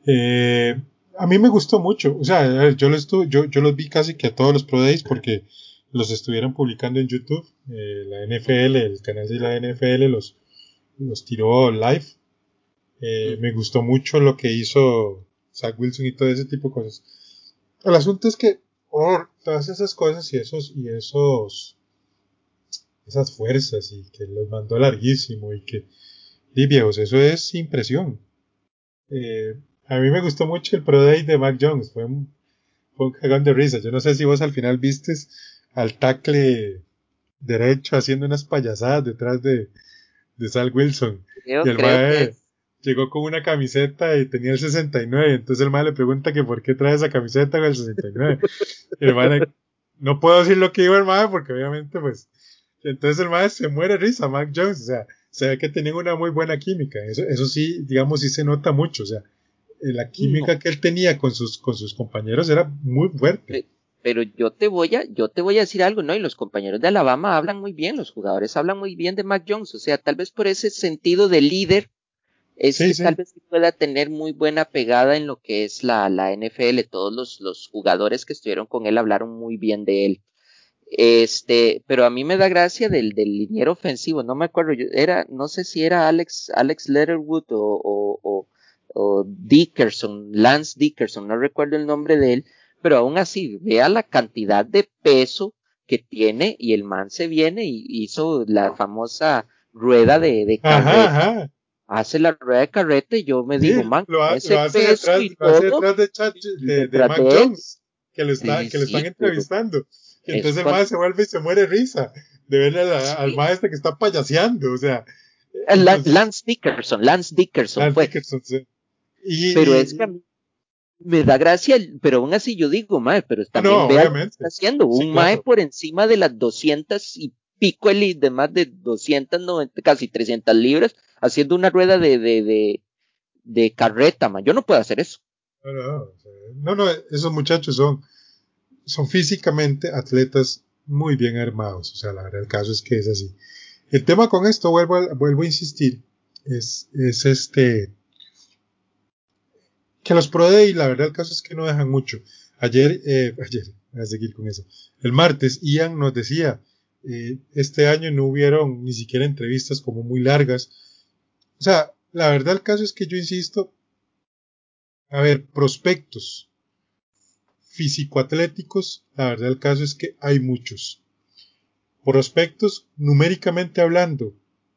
Eh, a mí me gustó mucho. O sea, yo los, yo, yo los vi casi que a todos los Pro Days porque los estuvieron publicando en YouTube. Eh, la NFL, el canal de la NFL los, los tiró live. Eh, me gustó mucho lo que hizo Zach Wilson y todo ese tipo de cosas. El asunto es que por todas esas cosas y esos y esos esas fuerzas y que los mandó larguísimo y que Sí, viejos, eso es impresión. Eh, a mí me gustó mucho el Pro Day de Mac Jones, fue un, fue un cagón de risa. Yo no sé si vos al final vistes al tackle derecho haciendo unas payasadas detrás de, de Sal Wilson. y el mae llegó con una camiseta y tenía el 69. Entonces el mae le pregunta que por qué trae esa camiseta con el 69. y el mae no puedo decir lo que dijo el mae porque obviamente pues. Entonces el mae se muere risa, Mac Jones. O sea, se ve que tenían una muy buena química. Eso, eso sí, digamos, sí se nota mucho. O sea, la química que él tenía con sus, con sus compañeros era muy fuerte. Pero yo te voy a, yo te voy a decir algo, ¿no? Y los compañeros de Alabama hablan muy bien, los jugadores hablan muy bien de Mac Jones. O sea, tal vez por ese sentido de líder, es que tal vez pueda tener muy buena pegada en lo que es la, la NFL. Todos los, los jugadores que estuvieron con él hablaron muy bien de él. Este, pero a mí me da gracia del, del liniero ofensivo, no me acuerdo, yo, era, no sé si era Alex, Alex Letterwood o, o, o, o, Dickerson, Lance Dickerson, no recuerdo el nombre de él, pero aún así, vea la cantidad de peso que tiene y el man se viene y hizo la famosa rueda de, de carreta. Hace la rueda de carreta y yo me digo, man, lo, ese hace peso detrás, y todo, detrás de, de, de, Mac Jones, que lo, está, sí, que lo están sí, entrevistando. Y entonces el maestro se vuelve y se muere risa de ver al maestro que está payaseando, o sea. Lance Dickerson, Lance Dickerson Lance fue. Dickerson, sí. y, Pero es que a mí, me da gracia, pero aún así yo digo, mae, pero Ah, también no, que obviamente. está haciendo. Sí, un mae claro. por encima de las 200 y pico el de más de 290, casi 300 libras, haciendo una rueda de, de, de, de carreta, man. Yo no puedo hacer eso. No, no, no, no, esos muchachos son, son físicamente atletas muy bien armados. O sea, la verdad, el caso es que es así. El tema con esto, vuelvo a, vuelvo a insistir, es, es este, que los Pro Day, la verdad, el caso es que no dejan mucho. Ayer, eh, ayer, voy a seguir con eso. El martes, Ian nos decía, eh, este año no hubieron ni siquiera entrevistas como muy largas. O sea, la verdad, el caso es que yo insisto, a ver, prospectos físico-atléticos, la verdad el caso es que hay muchos. Prospectos, numéricamente hablando,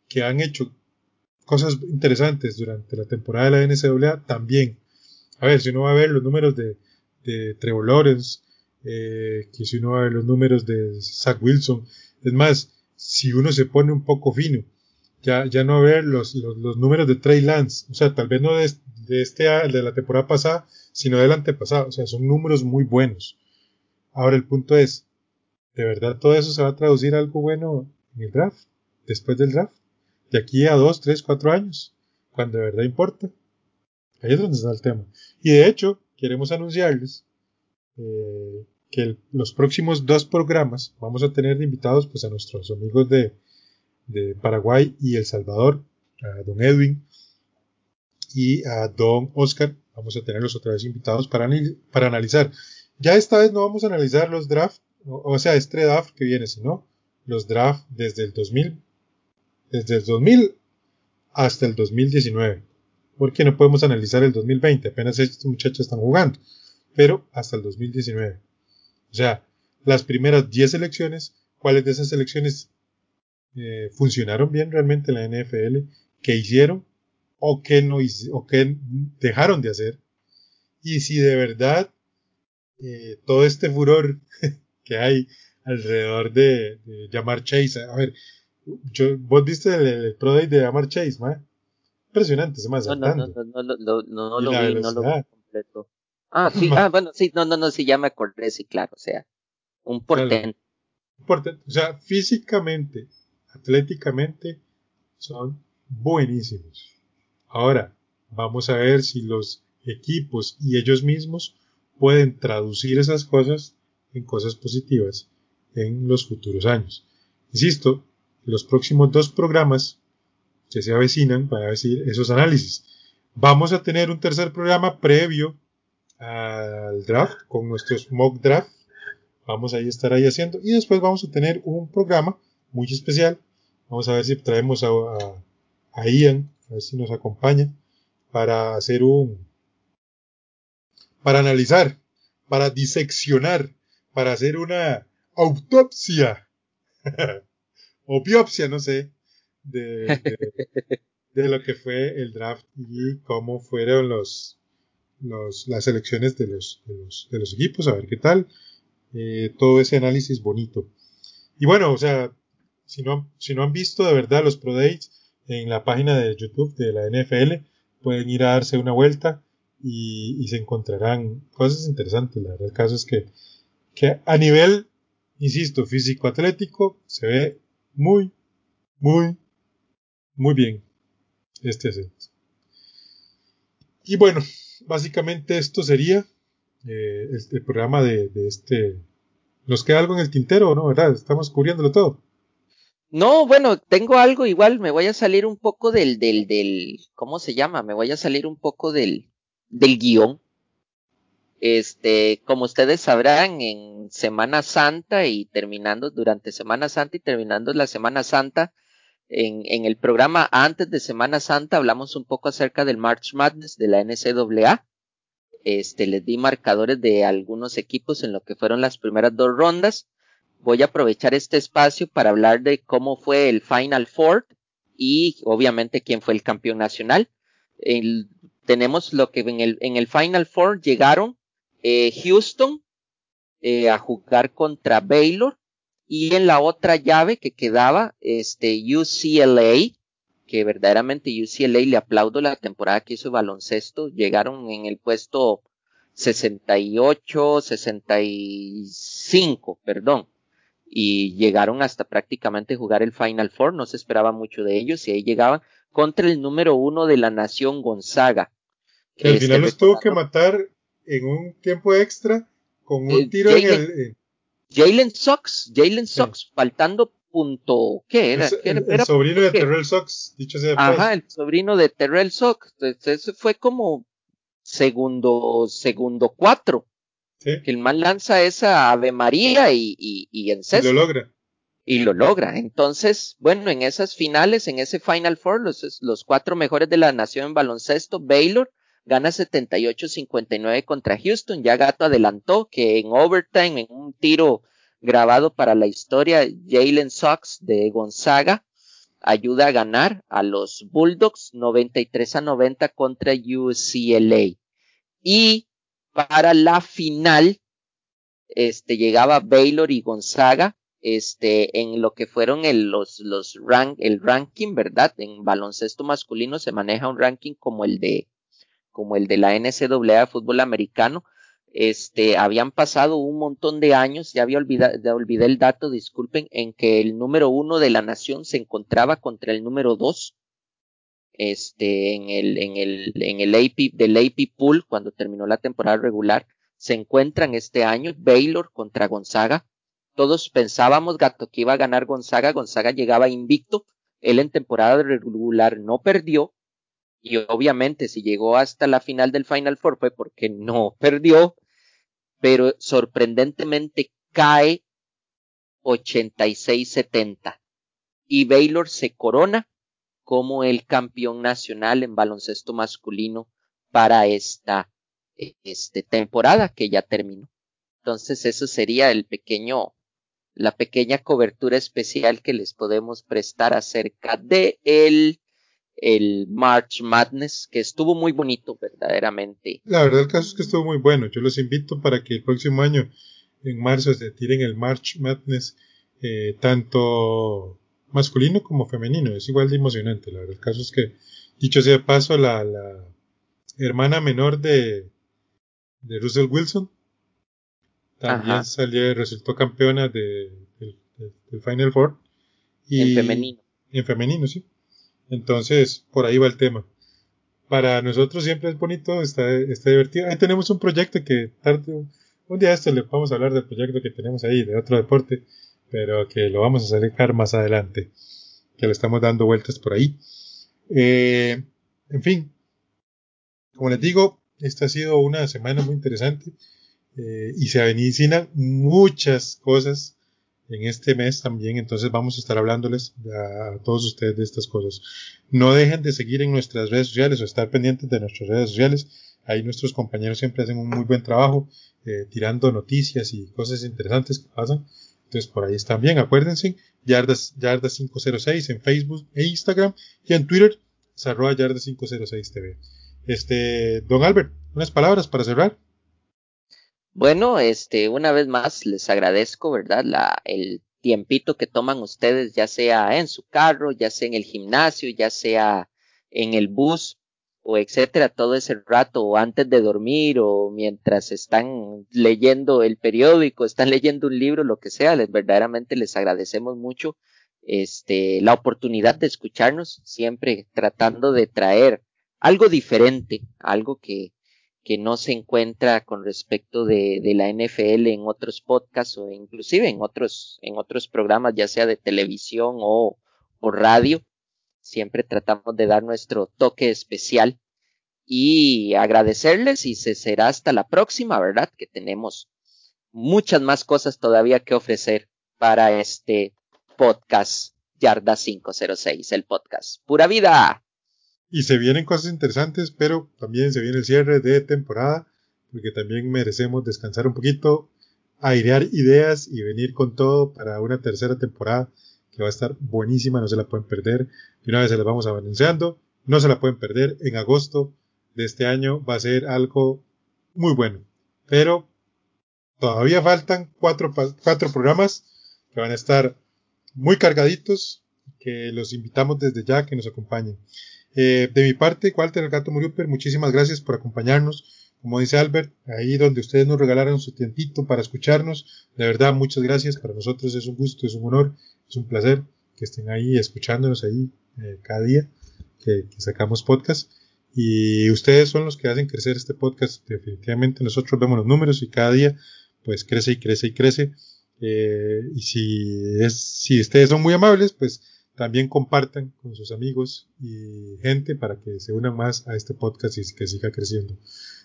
que han hecho cosas interesantes durante la temporada de la NCAA, también. A ver, si uno va a ver los números de, de Trevor Lawrence, eh, que si uno va a ver los números de Zach Wilson, es más, si uno se pone un poco fino, ya, ya no ver los, los, los números de Trey Lance, o sea, tal vez no de, de este de la temporada pasada, sino del antepasado, o sea, son números muy buenos. Ahora el punto es, ¿de verdad todo eso se va a traducir a algo bueno en el draft? Después del draft, de aquí a dos, tres, cuatro años, cuando de verdad importa. Ahí es donde está el tema. Y de hecho, queremos anunciarles eh, que los próximos dos programas vamos a tener invitados pues a nuestros amigos de, de Paraguay y El Salvador, a don Edwin y a don Oscar. Vamos a tenerlos otra vez invitados para, para analizar. Ya esta vez no vamos a analizar los drafts, o, sea, este draft que viene, sino los drafts desde el 2000, desde el 2000 hasta el 2019. Porque no podemos analizar el 2020, apenas estos muchachos están jugando, pero hasta el 2019. O sea, las primeras 10 elecciones, ¿cuáles de esas elecciones eh, funcionaron bien realmente en la NFL? ¿Qué hicieron? ¿O qué, no, o qué dejaron de hacer? Y si de verdad eh, todo este furor que hay alrededor de, de Jamar Chase, a ver, yo, vos viste el, el Pro Day de Jamar Chase, ¿ma? Impresionante, se me no, no, no, no, no, no, no, no lo vi, no lo vi completo. Ah, sí, ah, bueno, sí, no, no, no, sí, ya me acordé, sí, claro, o sea, un portento. Claro. O sea, físicamente, atléticamente, son buenísimos. Ahora, vamos a ver si los equipos y ellos mismos pueden traducir esas cosas en cosas positivas en los futuros años. Insisto, los próximos dos programas que se avecinan para decir esos análisis. Vamos a tener un tercer programa previo al draft con nuestros mock draft. Vamos a estar ahí haciendo y después vamos a tener un programa muy especial. Vamos a ver si traemos a, a, a Ian, a ver si nos acompaña para hacer un, para analizar, para diseccionar, para hacer una autopsia o biopsia, no sé, de, de, de, lo que fue el draft y cómo fueron los, los las elecciones de los, de los, de los equipos, a ver qué tal, eh, todo ese análisis bonito. Y bueno, o sea, si no, si no han visto de verdad los Pro Days en la página de YouTube de la NFL, pueden ir a darse una vuelta y, y se encontrarán cosas interesantes. La verdad, el caso es que, que a nivel, insisto, físico-atlético, se ve muy, muy, muy bien este acento. Y bueno, básicamente esto sería eh, el, el, programa de, este. ¿Nos queda algo en el tintero no? ¿Verdad? Estamos cubriéndolo todo. No, bueno, tengo algo igual, me voy a salir un poco del, del, del, ¿cómo se llama? Me voy a salir un poco del, del guion. Este, como ustedes sabrán, en Semana Santa y terminando durante Semana Santa y terminando la Semana Santa, en, en el programa antes de Semana Santa hablamos un poco acerca del March Madness de la NCAA. Este, les di marcadores de algunos equipos en lo que fueron las primeras dos rondas. Voy a aprovechar este espacio para hablar de cómo fue el Final Four y obviamente quién fue el campeón nacional. Tenemos lo que en el, en el Final Four llegaron eh, Houston eh, a jugar contra Baylor y en la otra llave que quedaba este UCLA que verdaderamente UCLA le aplaudo la temporada que hizo baloncesto llegaron en el puesto 68, 65, perdón. Y llegaron hasta prácticamente jugar el Final Four, no se esperaba mucho de ellos y ahí llegaban contra el número uno de la nación Gonzaga. Que al este final los tuvo que matar en un tiempo extra con un eh, tiro en el... Jalen Sox, Jalen Sox, faltando punto, ¿qué era? el, sobrino de Terrell Sox, dicho sea Ajá, el sobrino de Terrell Sox. Entonces, fue como segundo, segundo cuatro. Que el man lanza esa Ave María y, y, y en Y lo logra. Y lo logra. Entonces, bueno, en esas finales, en ese Final Four, los, los cuatro mejores de la nación en baloncesto, Baylor gana 78-59 contra Houston. Ya Gato adelantó que en overtime, en un tiro grabado para la historia, Jalen Sox de Gonzaga ayuda a ganar a los Bulldogs 93 a 90 contra UCLA. Y para la final, este, llegaba Baylor y Gonzaga, este, en lo que fueron los, los el ranking, ¿verdad? En baloncesto masculino se maneja un ranking como el de, como el de la NCAA de fútbol americano, este, habían pasado un montón de años, ya había olvidado, olvidé el dato, disculpen, en que el número uno de la nación se encontraba contra el número dos, este, en el, en el, en el AP, del AP Pool, cuando terminó la temporada regular, se encuentran este año Baylor contra Gonzaga. Todos pensábamos, Gato, que iba a ganar Gonzaga, Gonzaga llegaba invicto, él en temporada regular no perdió, y obviamente si llegó hasta la final del Final Four fue porque no perdió, pero sorprendentemente cae 86-70 y Baylor se corona como el campeón nacional en baloncesto masculino para esta este, temporada que ya terminó. Entonces eso sería el pequeño, la pequeña cobertura especial que les podemos prestar acerca de el el March Madness, que estuvo muy bonito, verdaderamente. La verdad, el caso es que estuvo muy bueno. Yo los invito para que el próximo año, en marzo, se tiren el March Madness, eh, tanto masculino como femenino. Es igual de emocionante. La verdad, el caso es que, dicho sea de paso, la, la hermana menor de, de Russell Wilson también salió, resultó campeona de, del Final Four. Y, en femenino. En femenino, sí. Entonces, por ahí va el tema. Para nosotros siempre es bonito, está, está divertido. Ahí tenemos un proyecto que tarde, un día esto le vamos a hablar del proyecto que tenemos ahí, de otro deporte, pero que lo vamos a sacar más adelante, que le estamos dando vueltas por ahí. Eh, en fin, como les digo, esta ha sido una semana muy interesante eh, y se avenicinan muchas cosas en este mes también, entonces vamos a estar hablándoles a todos ustedes de estas cosas. No dejen de seguir en nuestras redes sociales o estar pendientes de nuestras redes sociales. Ahí nuestros compañeros siempre hacen un muy buen trabajo eh, tirando noticias y cosas interesantes que pasan. Entonces por ahí están bien. Acuérdense, Yardas, Yardas 506 en Facebook e Instagram y en Twitter, es arroba Yardas 506 TV. Este, don Albert, unas palabras para cerrar. Bueno, este, una vez más les agradezco, ¿verdad? La, el tiempito que toman ustedes, ya sea en su carro, ya sea en el gimnasio, ya sea en el bus o etcétera, todo ese rato o antes de dormir o mientras están leyendo el periódico, están leyendo un libro, lo que sea, les verdaderamente les agradecemos mucho este la oportunidad de escucharnos, siempre tratando de traer algo diferente, algo que que no se encuentra con respecto de, de, la NFL en otros podcasts o inclusive en otros, en otros programas, ya sea de televisión o, o radio. Siempre tratamos de dar nuestro toque especial y agradecerles y se será hasta la próxima, ¿verdad? Que tenemos muchas más cosas todavía que ofrecer para este podcast Yarda 506, el podcast. Pura vida. Y se vienen cosas interesantes, pero también se viene el cierre de temporada, porque también merecemos descansar un poquito, airear ideas y venir con todo para una tercera temporada que va a estar buenísima, no se la pueden perder. Y una vez se las vamos anunciando, no se la pueden perder. En agosto de este año va a ser algo muy bueno. Pero todavía faltan cuatro, cuatro programas que van a estar muy cargaditos, que los invitamos desde ya que nos acompañen. Eh, de mi parte, Walter el Gato Muriuper, muchísimas gracias por acompañarnos como dice Albert, ahí donde ustedes nos regalaron su tiempito para escucharnos. De verdad, muchas gracias. Para nosotros es un gusto, es un honor, es un placer que estén ahí escuchándonos ahí eh, cada día que, sacamos podcast. Y ustedes son los que hacen crecer este podcast. Definitivamente nosotros vemos los números y cada día pues crece y crece y crece. Eh, y si, es, si ustedes son muy amables, pues también compartan con sus amigos y gente para que se unan más a este podcast y que siga creciendo.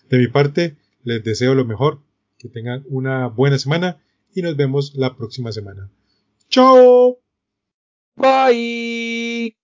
De mi parte, les deseo lo mejor, que tengan una buena semana y nos vemos la próxima semana. ¡Chao! Bye.